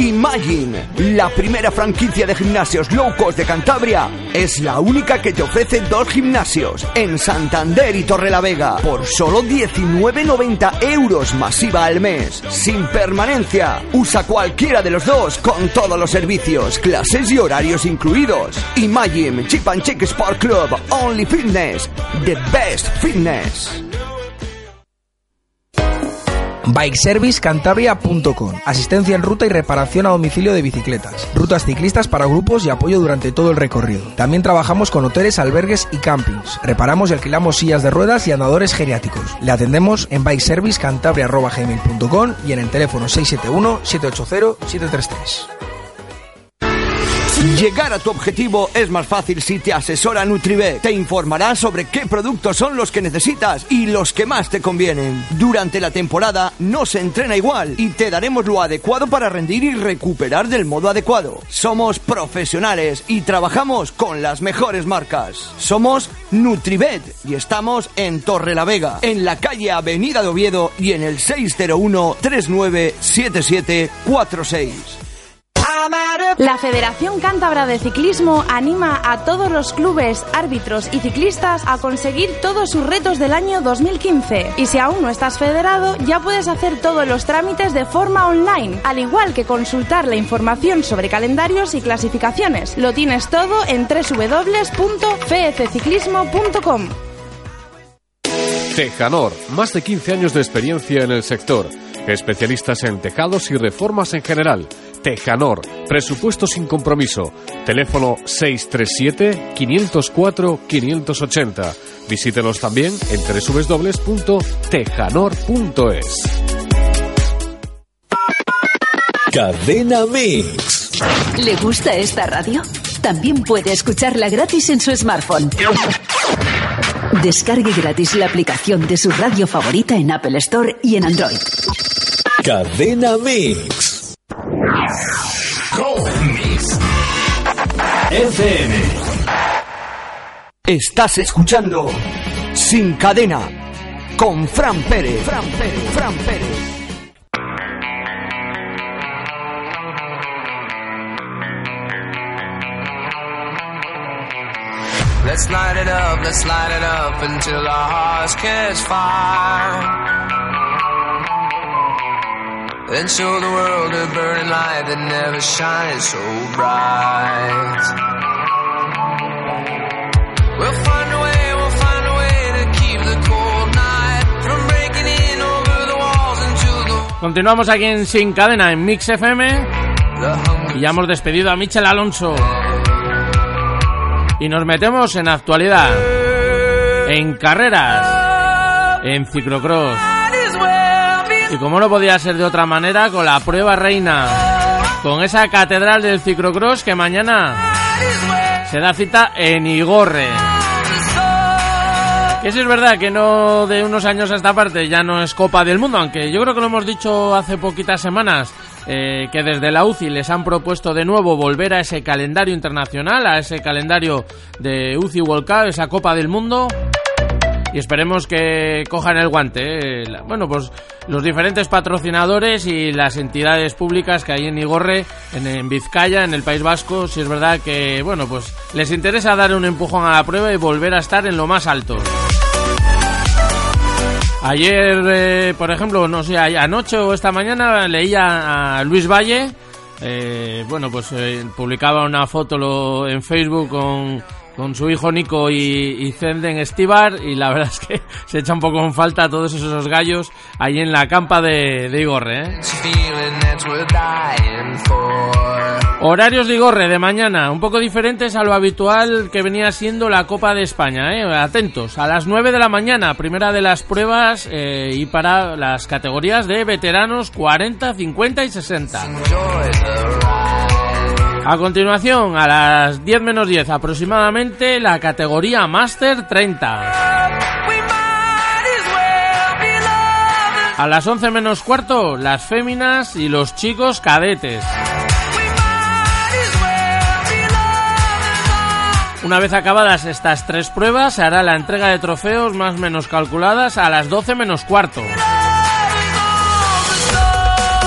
Imagine, la primera franquicia de gimnasios low cost de Cantabria, es la única que te ofrece dos gimnasios en Santander y Torrelavega por solo 19,90 euros masiva al mes, sin permanencia. Usa cualquiera de los dos con todos los servicios, clases y horarios incluidos. Imagine, Chip and Chick Sport Club, Only Fitness, the best fitness. Bikeservicecantabria.com Asistencia en ruta y reparación a domicilio de bicicletas. Rutas ciclistas para grupos y apoyo durante todo el recorrido. También trabajamos con hoteles, albergues y campings. Reparamos y alquilamos sillas de ruedas y andadores geriátricos. Le atendemos en bikeservicecantabria.gmail.com y en el teléfono 671-780-733. Llegar a tu objetivo es más fácil si te asesora Nutrivet. Te informará sobre qué productos son los que necesitas y los que más te convienen. Durante la temporada no se entrena igual y te daremos lo adecuado para rendir y recuperar del modo adecuado. Somos profesionales y trabajamos con las mejores marcas. Somos Nutrivet y estamos en Torrelavega, en la calle Avenida de Oviedo y en el 601 397746. La Federación Cántabra de Ciclismo anima a todos los clubes, árbitros y ciclistas a conseguir todos sus retos del año 2015. Y si aún no estás federado, ya puedes hacer todos los trámites de forma online, al igual que consultar la información sobre calendarios y clasificaciones. Lo tienes todo en www.feciclismo.com. Tejanor, más de 15 años de experiencia en el sector. Especialistas en tejados y reformas en general. Tejanor, presupuesto sin compromiso. Teléfono 637-504-580. Visítenos también en www.tejanor.es. Cadena Mix. ¿Le gusta esta radio? También puede escucharla gratis en su smartphone. Descargue gratis la aplicación de su radio favorita en Apple Store y en Android. Cadena Mix. Mix. FM. Estás escuchando Sin Cadena con Fran Pérez. Fran Pérez. Fran Pérez. Let's light it up, let's light it up until our hearts catch fire. Then show the world a burning light that never shines so bright. We'll find a way, we'll find a way to keep the cold night from breaking in over the walls into the Continuamos aquí en Sin Cadena, en Mix FM. Y ya hemos despedido a Michel Alonso. Y nos metemos en actualidad, en carreras, en ciclocross. Y como no podía ser de otra manera, con la prueba reina, con esa catedral del ciclocross que mañana se da cita en Igorre. Que sí es verdad que no de unos años a esta parte ya no es Copa del Mundo, aunque yo creo que lo hemos dicho hace poquitas semanas, eh, que desde la UCI les han propuesto de nuevo volver a ese calendario internacional, a ese calendario de UCI World Cup, esa Copa del Mundo. Y esperemos que cojan el guante. eh. Bueno, pues los diferentes patrocinadores y las entidades públicas que hay en Igorre, en, en Vizcaya, en el País Vasco, si es verdad que, bueno, pues les interesa dar un empujón a la prueba y volver a estar en lo más alto. Ayer, eh, por ejemplo, no sé, anoche o esta mañana leía a Luis Valle. eh, bueno, pues publicaba una foto en Facebook con, con su hijo Nico y, y Zenden Estibar. Y la verdad es que [LAUGHS] se echa un poco en falta todos esos gallos ahí en la campa de, de Igorre. ¿eh? Horarios de Igorre de mañana, un poco diferentes a lo habitual que venía siendo la Copa de España. ¿eh? Atentos, a las 9 de la mañana, primera de las pruebas eh, y para las categorías de veteranos 40, 50 y 60. A continuación, a las 10 menos 10 aproximadamente, la categoría Master 30. A las 11 menos cuarto, las féminas y los chicos cadetes. Una vez acabadas estas tres pruebas, se hará la entrega de trofeos más menos calculadas a las 12 menos cuarto.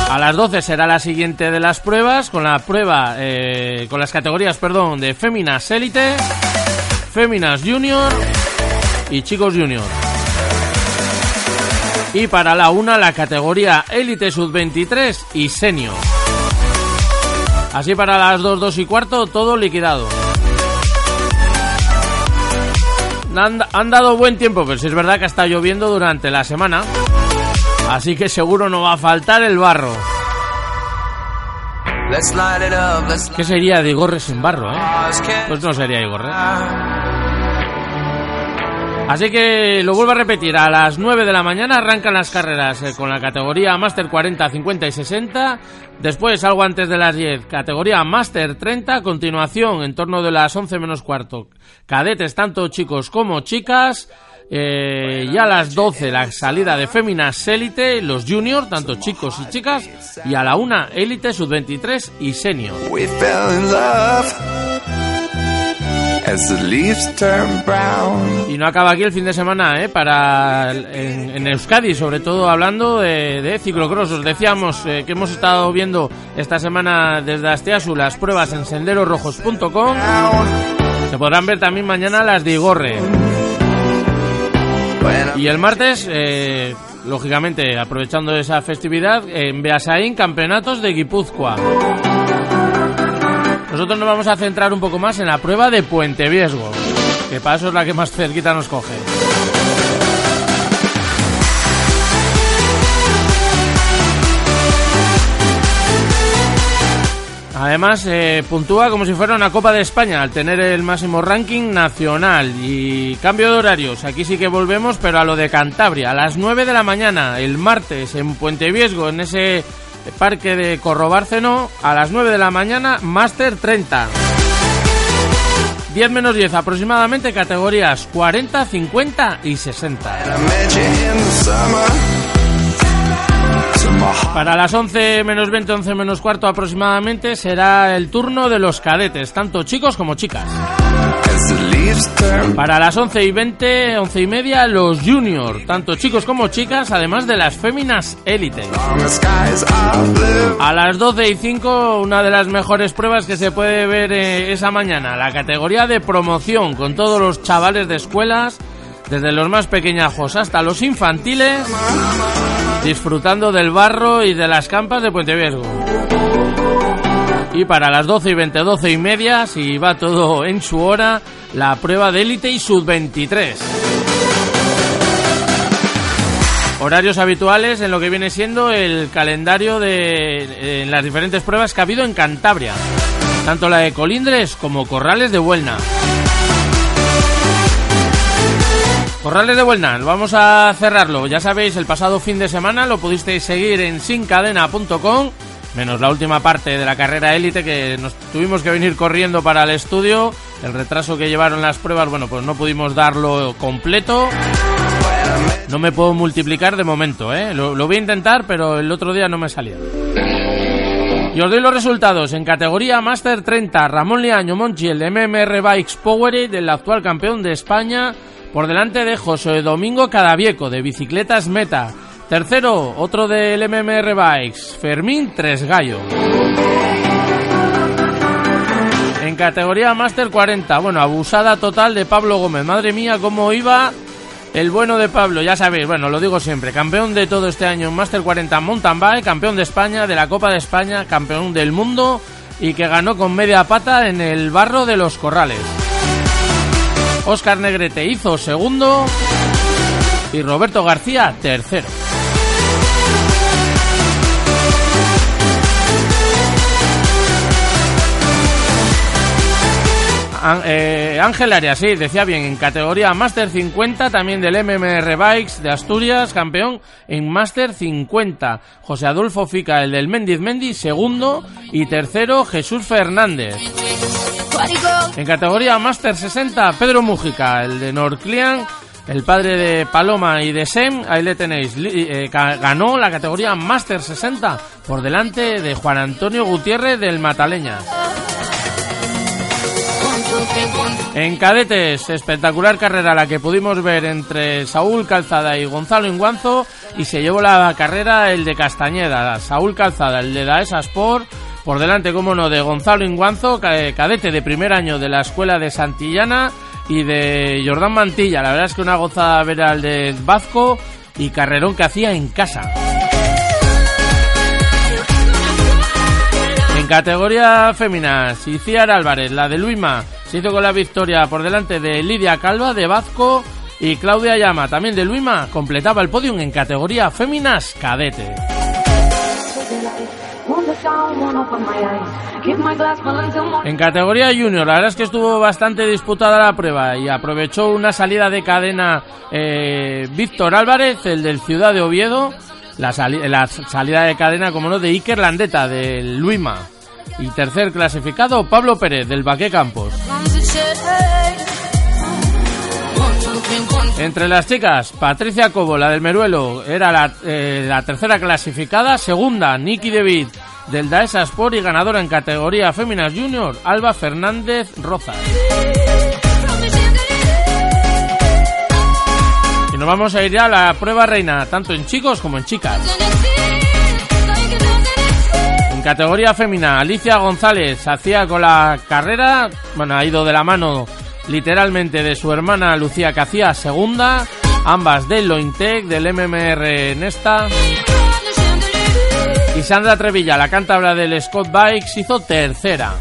A las 12 será la siguiente de las pruebas, con la prueba, eh, con las categorías, perdón, de féminas élite, féminas junior y chicos junior. Y para la una, la categoría élite sub-23 y senior. Así para las 2, 2 y cuarto, todo liquidado. Han, han dado buen tiempo, pero sí es verdad que está lloviendo durante la semana. Así que seguro no va a faltar el barro. ¿Qué sería de Igorre sin barro, eh? Pues no sería Igorre. Así que lo vuelvo a repetir, a las 9 de la mañana arrancan las carreras eh, con la categoría Master 40, 50 y 60. Después, algo antes de las 10, categoría Master 30. A continuación, en torno de las 11 menos cuarto, cadetes tanto chicos como chicas. Eh, y a las 12 la salida de Féminas Élite, los Junior, tanto chicos y chicas. Y a la 1 Élite, Sub-23 y Senior. We fell in love. as the leaves turn brown. Y no acaba aquí el fin de semana, ¿eh? Para el- en, en Euskadi, sobre todo hablando de, de ciclocross. Os decíamos eh, que hemos estado viendo esta semana desde Asteasu las pruebas en senderosrojos.com. Se podrán ver también mañana las de Igorre. Y el martes, eh, lógicamente, aprovechando esa festividad, en Beasaín, campeonatos de Guipúzcoa. Nosotros nos vamos a centrar un poco más en la prueba de Puente Viesgo, que para eso es la que más cerquita nos coge. Además, eh, puntúa como si fuera una Copa de España al tener el máximo ranking nacional. Y cambio de horarios, aquí sí que volvemos, pero a lo de Cantabria, a las 9 de la mañana, el martes, en Puente Viesgo, en ese parque de Corrobárceno, a las 9 de la mañana, Máster 30. 10 menos 10 aproximadamente, categorías 40, 50 y 60. Para las 11 menos 20, 11 menos cuarto aproximadamente será el turno de los cadetes, tanto chicos como chicas. Para las 11 y 20, 11 y media, los junior, tanto chicos como chicas, además de las féminas élite. A las 12 y 5, una de las mejores pruebas que se puede ver eh, esa mañana, la categoría de promoción, con todos los chavales de escuelas, desde los más pequeñajos hasta los infantiles, disfrutando del barro y de las campas de Puente Viesgo. Y para las 12 y 20, 12 y media, si va todo en su hora, la prueba de élite y sub-23. Horarios habituales en lo que viene siendo el calendario de las diferentes pruebas que ha habido en Cantabria. Tanto la de Colindres como Corrales de Buelna. Corrales de Buelna, vamos a cerrarlo. Ya sabéis, el pasado fin de semana lo pudisteis seguir en sincadena.com, menos la última parte de la carrera élite que nos tuvimos que venir corriendo para el estudio. El retraso que llevaron las pruebas, bueno, pues no pudimos darlo completo. No me puedo multiplicar de momento, ¿eh? Lo, lo voy a intentar, pero el otro día no me salía. Y os doy los resultados. En categoría Master 30, Ramón Liaño Monchi, el MMR Bikes Powerade, del actual campeón de España, por delante de José Domingo Cadavieco, de Bicicletas Meta. Tercero, otro del MMR Bikes, Fermín Tresgallo. En categoría Master 40, bueno, abusada total de Pablo Gómez. Madre mía, cómo iba el bueno de Pablo, ya sabéis, bueno, lo digo siempre, campeón de todo este año en Master 40 Mountain Bike, campeón de España, de la Copa de España, campeón del mundo y que ganó con media pata en el barro de los corrales. Óscar Negrete hizo segundo y Roberto García tercero. Eh, Ángel Arias, sí, decía bien, en categoría Master 50, también del MMR Bikes de Asturias, campeón en Master 50. José Adolfo Fica, el del Mendiz Mendiz, segundo. Y tercero, Jesús Fernández. En categoría Master 60, Pedro Mújica, el de Norclian, el padre de Paloma y de Sem, ahí le tenéis, eh, ganó la categoría Master 60 por delante de Juan Antonio Gutiérrez del Mataleña. En cadetes, espectacular carrera la que pudimos ver entre Saúl Calzada y Gonzalo Inguanzo y se llevó la carrera el de Castañeda, Saúl Calzada, el de Daesa Sport, por delante, como no, de Gonzalo Inguanzo, ca- cadete de primer año de la escuela de Santillana y de Jordán Mantilla. La verdad es que una gozada ver al de Vasco y carrerón que hacía en casa. En categoría féminas, Iciar Álvarez, la de Luima, se hizo con la victoria por delante de Lidia Calva de Bazco y Claudia Llama, también de Luima, completaba el podium en categoría féminas cadete. En categoría junior, la verdad es que estuvo bastante disputada la prueba y aprovechó una salida de cadena eh, Víctor Álvarez, el del Ciudad de Oviedo, la, sali- la salida de cadena, como no, de Iker Landeta, del Luima. Y tercer clasificado, Pablo Pérez, del Baqué Campos. Entre las chicas, Patricia Cobo, la del Meruelo, era la, eh, tercera clasificada. Segunda, Nicky David, del Daesa Sport y ganadora en categoría Féminas Junior, Alba Fernández Rozas. Y nos vamos a ir ya a la prueba reina, tanto en chicos como en chicas. En categoría femina, Alicia González hacía con la carrera, bueno, ha ido de la mano literalmente de su hermana Lucía que hacía segunda, ambas del Lointec, del MMR Nesta. Y Sandra Trevilla, la cántabra del Scott Bikes, hizo tercera.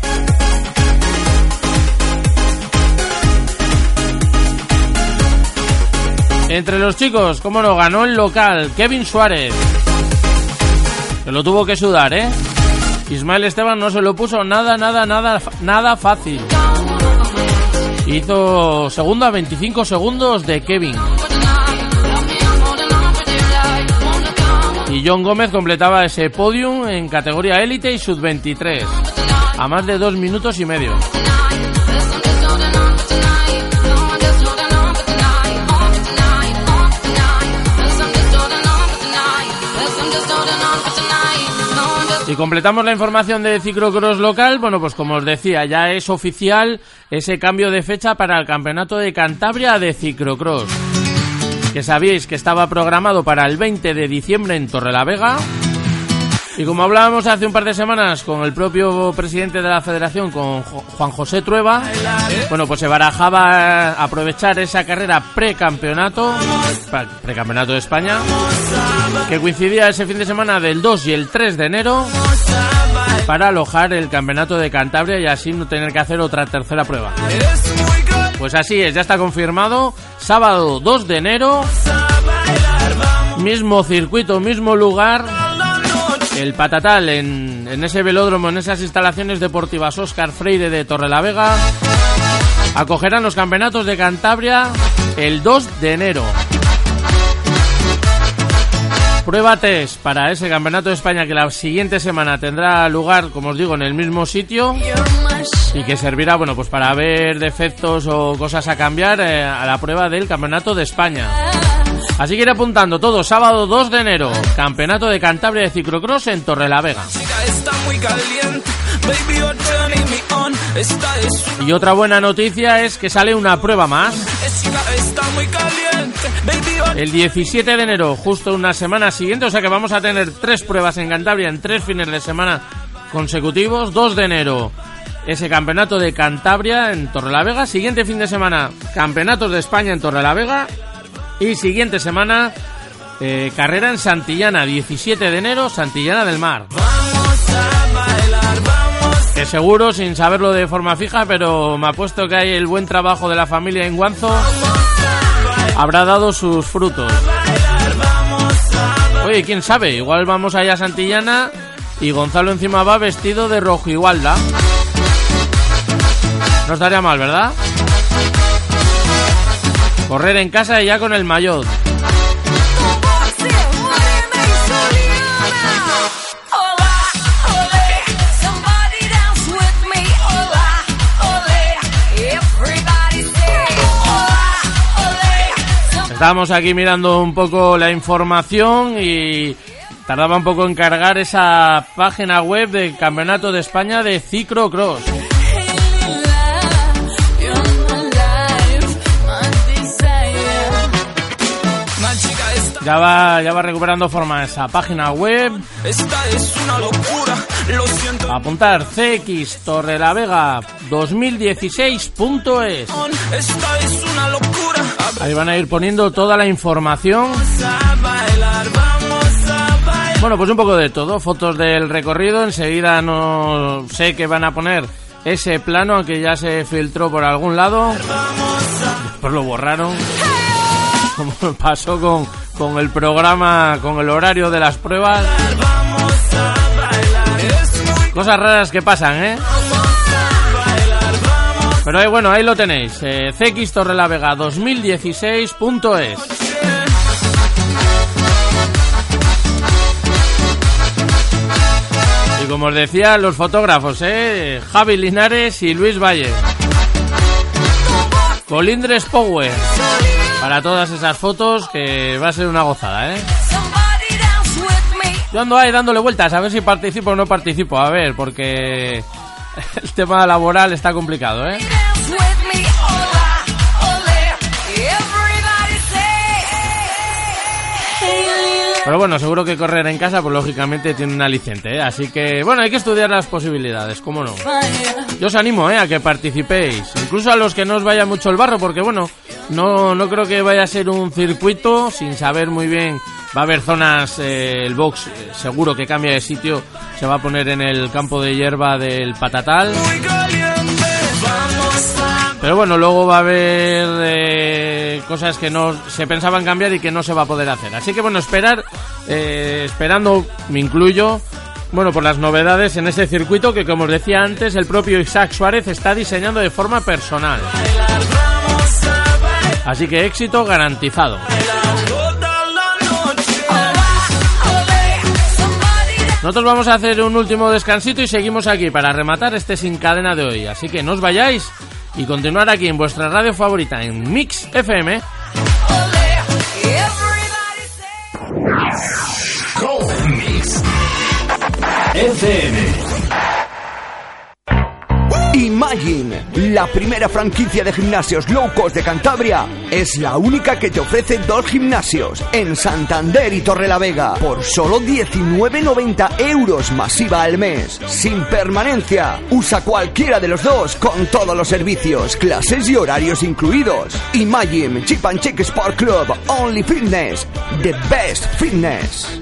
Entre los chicos, cómo no, ganó el local Kevin Suárez. Se lo tuvo que sudar, ¿eh? Ismael Esteban no se lo puso nada, nada, nada, nada fácil. Hizo segunda 25 segundos de Kevin. Y John Gómez completaba ese podium en categoría élite y sub-23. A más de dos minutos y medio. Y completamos la información de Ciclocross local. Bueno, pues como os decía, ya es oficial ese cambio de fecha para el Campeonato de Cantabria de Ciclocross. Que sabéis que estaba programado para el 20 de diciembre en Torrelavega. Y como hablábamos hace un par de semanas con el propio presidente de la federación, con Juan José Trueba, bueno, pues se barajaba aprovechar esa carrera precampeonato, precampeonato de España, que coincidía ese fin de semana del 2 y el 3 de enero para alojar el campeonato de Cantabria y así no tener que hacer otra tercera prueba. Pues así es, ya está confirmado, sábado 2 de enero, mismo circuito, mismo lugar, el Patatal en, ese velódromo, en esas instalaciones deportivas Oscar Freire de Torrelavega, acogerán los campeonatos de Cantabria el 2 de enero. Prueba test para ese campeonato de España que la siguiente semana tendrá lugar, como os digo, en el mismo sitio y que servirá, bueno, pues para ver defectos o cosas a cambiar eh, a la prueba del campeonato de España. Así que ir apuntando todo, sábado 2 de enero, campeonato de Cantabria de ciclocross en Torrelavega. Y otra buena noticia es que sale una prueba más. El 17 de enero, justo una semana siguiente, o sea que vamos a tener tres pruebas en Cantabria en tres fines de semana consecutivos. 2 de enero, ese campeonato de Cantabria en Torrelavega. Siguiente fin de semana, campeonatos de España en Torrelavega. Y siguiente semana, eh, carrera en Santillana, 17 de enero, Santillana del Mar. Que seguro, sin saberlo de forma fija, pero me apuesto que hay el buen trabajo de la familia en Guanzo habrá dado sus frutos. Oye, quién sabe, igual vamos allá a Santillana y Gonzalo encima va vestido de rojo igualda. No estaría mal, ¿verdad? Correr en casa y ya con el maillot. Estábamos aquí mirando un poco la información y tardaba un poco en cargar esa página web del Campeonato de España de Ciclocross. Ya va, ya va recuperando forma esa página web. esta es una locura. Lo siento, Apuntar CX Torrelavega 2016.es. esta es una locura. Ahí van a ir poniendo toda la información. Vamos a bailar, vamos a bailar. Bueno, pues un poco de todo. Fotos del recorrido. Enseguida no sé que van a poner ese plano, aunque ya se filtró por algún lado. Después lo borraron. Como pasó con, con el programa, con el horario de las pruebas. Cosas raras que pasan, ¿eh? Pero ahí, bueno, ahí lo tenéis. Eh, CX Torrelavega 2016.es. Y como os decía, los fotógrafos, ¿eh? Javi Linares y Luis Valle. Colindres Power. Para todas esas fotos que va a ser una gozada, ¿eh? Yo ando ahí dándole vueltas a ver si participo o no participo. A ver, porque [LAUGHS] el tema laboral está complicado, ¿eh? Pero bueno, seguro que correr en casa, pues lógicamente tiene un aliciente, ¿eh? Así que, bueno, hay que estudiar las posibilidades, ¿cómo no? Yo os animo, ¿eh? A que participéis. Incluso a los que no os vaya mucho el barro, porque bueno, no, no creo que vaya a ser un circuito sin saber muy bien. Va a haber zonas, eh, el box eh, seguro que cambia de sitio, se va a poner en el campo de hierba del Patatal. Pero bueno, luego va a haber eh, cosas que no se pensaban cambiar y que no se va a poder hacer. Así que bueno, esperar, eh, esperando, me incluyo, bueno, por las novedades en ese circuito que como os decía antes, el propio Isaac Suárez está diseñando de forma personal. Así que éxito garantizado. Nosotros vamos a hacer un último descansito y seguimos aquí para rematar este sin cadena de hoy. Así que no os vayáis y continuar aquí en vuestra radio favorita en Mix FM. Imagine, la primera franquicia de gimnasios low cost de Cantabria, es la única que te ofrece dos gimnasios en Santander y Torrelavega por solo 19,90 euros masiva al mes, sin permanencia. Usa cualquiera de los dos con todos los servicios, clases y horarios incluidos. Imagine, Chip and Check Sport Club, Only Fitness, the best fitness.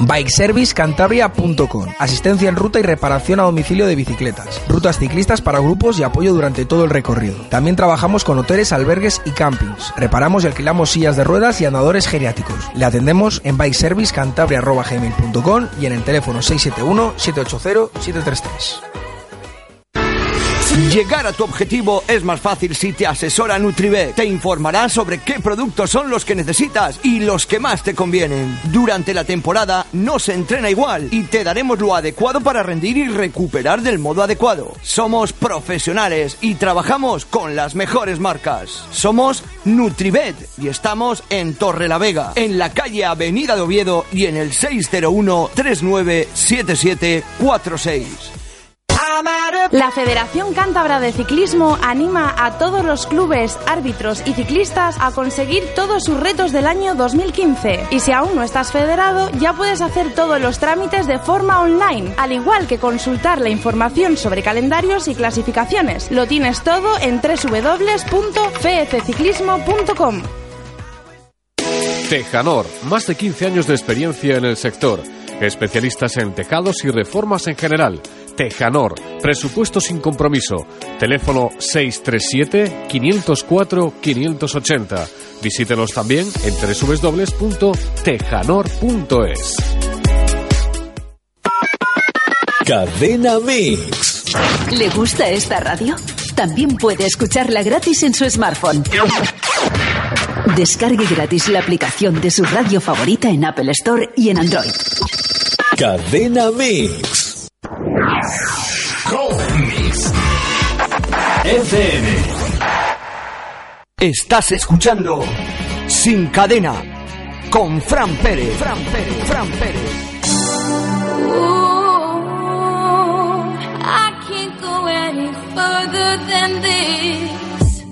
Bikeservicecantabria.com Asistencia en ruta y reparación a domicilio de bicicletas. Rutas ciclistas para grupos y apoyo durante todo el recorrido. También trabajamos con hoteles, albergues y campings. Reparamos y alquilamos sillas de ruedas y andadores geriátricos. Le atendemos en bikeservicecantabria.gmail.com y en el teléfono 671-780-733. Llegar a tu objetivo es más fácil si te asesora Nutrivet. Te informará sobre qué productos son los que necesitas y los que más te convienen. Durante la temporada no se entrena igual y te daremos lo adecuado para rendir y recuperar del modo adecuado. Somos profesionales y trabajamos con las mejores marcas. Somos Nutrivet y estamos en Torrelavega, en la calle Avenida de Oviedo y en el 601 397746. La Federación Cántabra de Ciclismo anima a todos los clubes, árbitros y ciclistas a conseguir todos sus retos del año 2015. Y si aún no estás federado, ya puedes hacer todos los trámites de forma online, al igual que consultar la información sobre calendarios y clasificaciones. Lo tienes todo en www.feciclismo.com. Tejanor, más de 15 años de experiencia en el sector. Especialistas en tejados y reformas en general. Tejanor, presupuesto sin compromiso. Teléfono 637-504-580. Visítenos también en www.tejanor.es. Cadena Mix. ¿Le gusta esta radio? También puede escucharla gratis en su smartphone. Descargue gratis la aplicación de su radio favorita en Apple Store y en Android. Cadena Mix. Mix. FM. Estás escuchando Sin Cadena con Fran Pérez. Fran Pérez. Fran Pérez. I can't go any further than this.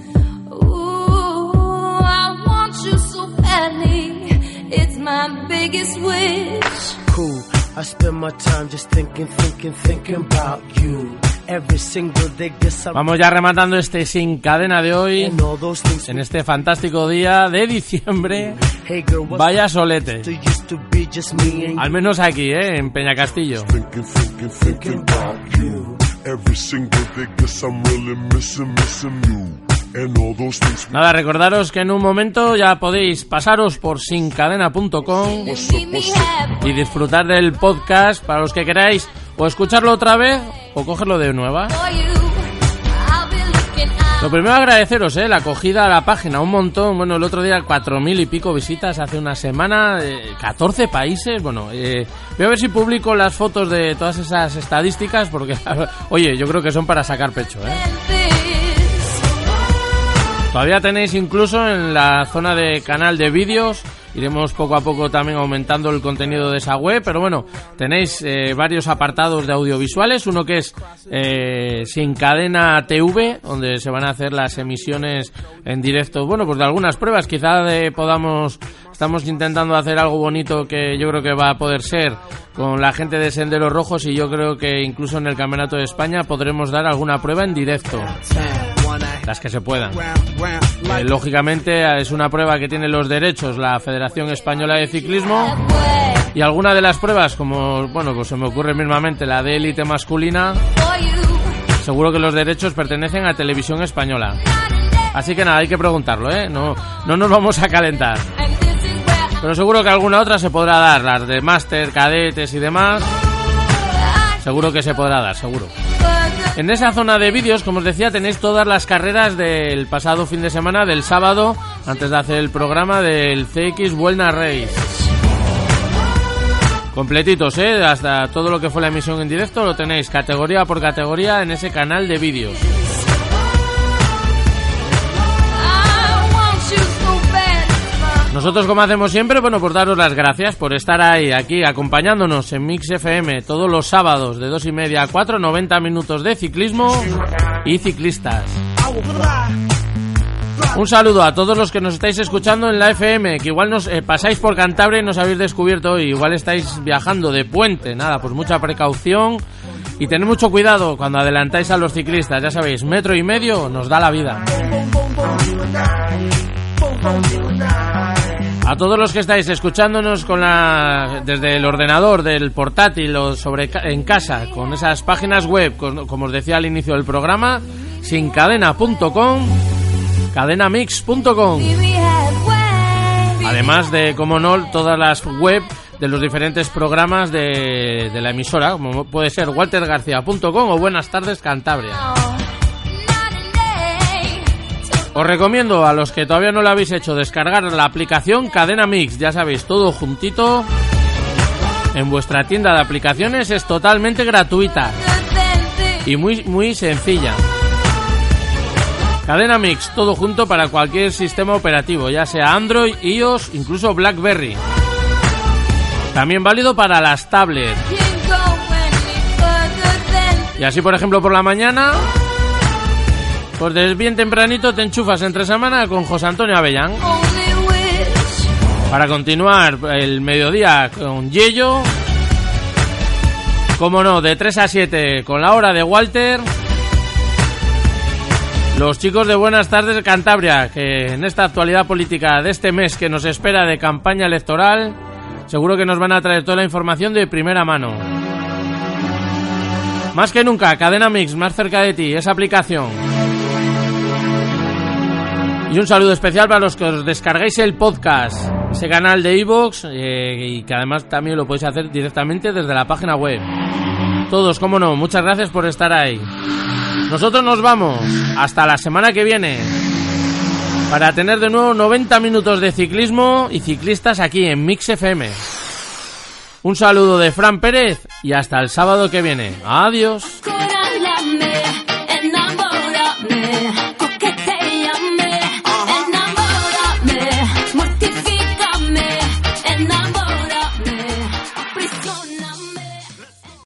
Ooh, I want you so badly. It's my biggest wish. cool. I spend my time just thinking, thinking, thinking about you. Every single day, guess I'm Vamos ya rematando este sin cadena de hoy. and all those things. En este fantástico día de diciembre. Hey girl, what's Vaya solete. to used to be just me and Al menos aquí, ¿eh? En Peñacastillo. Thinking, thinking, thinking about you. Every single day, guess I'm really missing, missing you. And all those things we Nada, recordaros que en un momento ya podéis pasaros por sincadena.com y disfrutar del podcast para los que queráis o escucharlo otra vez o cogerlo de nueva. Lo primero agradeceros, ¿eh? La acogida a la página, un montón. Bueno, el otro día cuatro mil y pico visitas hace una semana, eh, 14 países. Bueno, eh, voy a ver si publico las fotos de todas esas estadísticas porque, [LAUGHS] oye, yo creo que son para sacar pecho, ¿eh? Todavía tenéis incluso en la zona de canal de vídeos Iremos poco a poco también aumentando el contenido de esa web, pero bueno, tenéis eh, varios apartados de audiovisuales, uno que es eh, Sin Cadena TV, donde se van a hacer las emisiones en directo, bueno, pues de algunas pruebas, quizá de, podamos, estamos intentando hacer algo bonito que yo creo que va a poder ser con la gente de Senderos Rojos y yo creo que incluso en el Campeonato de España podremos dar alguna prueba en directo las que se puedan. Eh, lógicamente es una prueba que tiene los derechos la Federación Española de Ciclismo y alguna de las pruebas, como bueno, pues se me ocurre mismamente la de élite masculina, seguro que los derechos pertenecen a Televisión Española. Así que nada, hay que preguntarlo, ¿eh? No, no nos vamos a calentar. Pero seguro que alguna otra se podrá dar, las de máster, cadetes y demás. Seguro que se podrá dar, seguro. En esa zona de vídeos, como os decía, tenéis todas las carreras del pasado fin de semana, del sábado, antes de hacer el programa del CX Buena Race. Completitos, ¿eh? Hasta todo lo que fue la emisión en directo lo tenéis categoría por categoría en ese canal de vídeos. Nosotros, como hacemos siempre, bueno, pues daros las gracias por estar ahí, aquí, acompañándonos en Mix FM todos los sábados de 2 y media a 4, 90 minutos de ciclismo y ciclistas. Un saludo a todos los que nos estáis escuchando en la FM, que igual nos eh, pasáis por Cantabria y nos habéis descubierto hoy, igual estáis viajando de puente, nada, pues mucha precaución y tened mucho cuidado cuando adelantáis a los ciclistas, ya sabéis, metro y medio nos da la vida. A todos los que estáis escuchándonos con la, desde el ordenador, del portátil o sobre, en casa, con esas páginas web, como os decía al inicio del programa, sincadena.com, cadenamix.com. Además de, como no, todas las web de los diferentes programas de, de la emisora, como puede ser waltergarcía.com o Buenas tardes Cantabria. Os recomiendo a los que todavía no lo habéis hecho descargar la aplicación Cadena Mix, ya sabéis, todo juntito en vuestra tienda de aplicaciones es totalmente gratuita y muy muy sencilla. Cadena Mix, todo junto para cualquier sistema operativo, ya sea Android, iOS, incluso BlackBerry. También válido para las tablets. Y así, por ejemplo, por la mañana, pues bien tempranito te enchufas entre semana con José Antonio Avellán. Para continuar el mediodía con Yello. Como no, de 3 a 7 con la hora de Walter. Los chicos de Buenas tardes Cantabria, que en esta actualidad política de este mes que nos espera de campaña electoral, seguro que nos van a traer toda la información de primera mano. Más que nunca, Cadena Mix, más cerca de ti, esa aplicación. Y un saludo especial para los que os descarguéis el podcast, ese canal de iVoox, eh, y que además también lo podéis hacer directamente desde la página web. Todos, como no, muchas gracias por estar ahí. Nosotros nos vamos hasta la semana que viene para tener de nuevo 90 minutos de ciclismo y ciclistas aquí en Mix FM. Un saludo de Fran Pérez y hasta el sábado que viene. Adiós.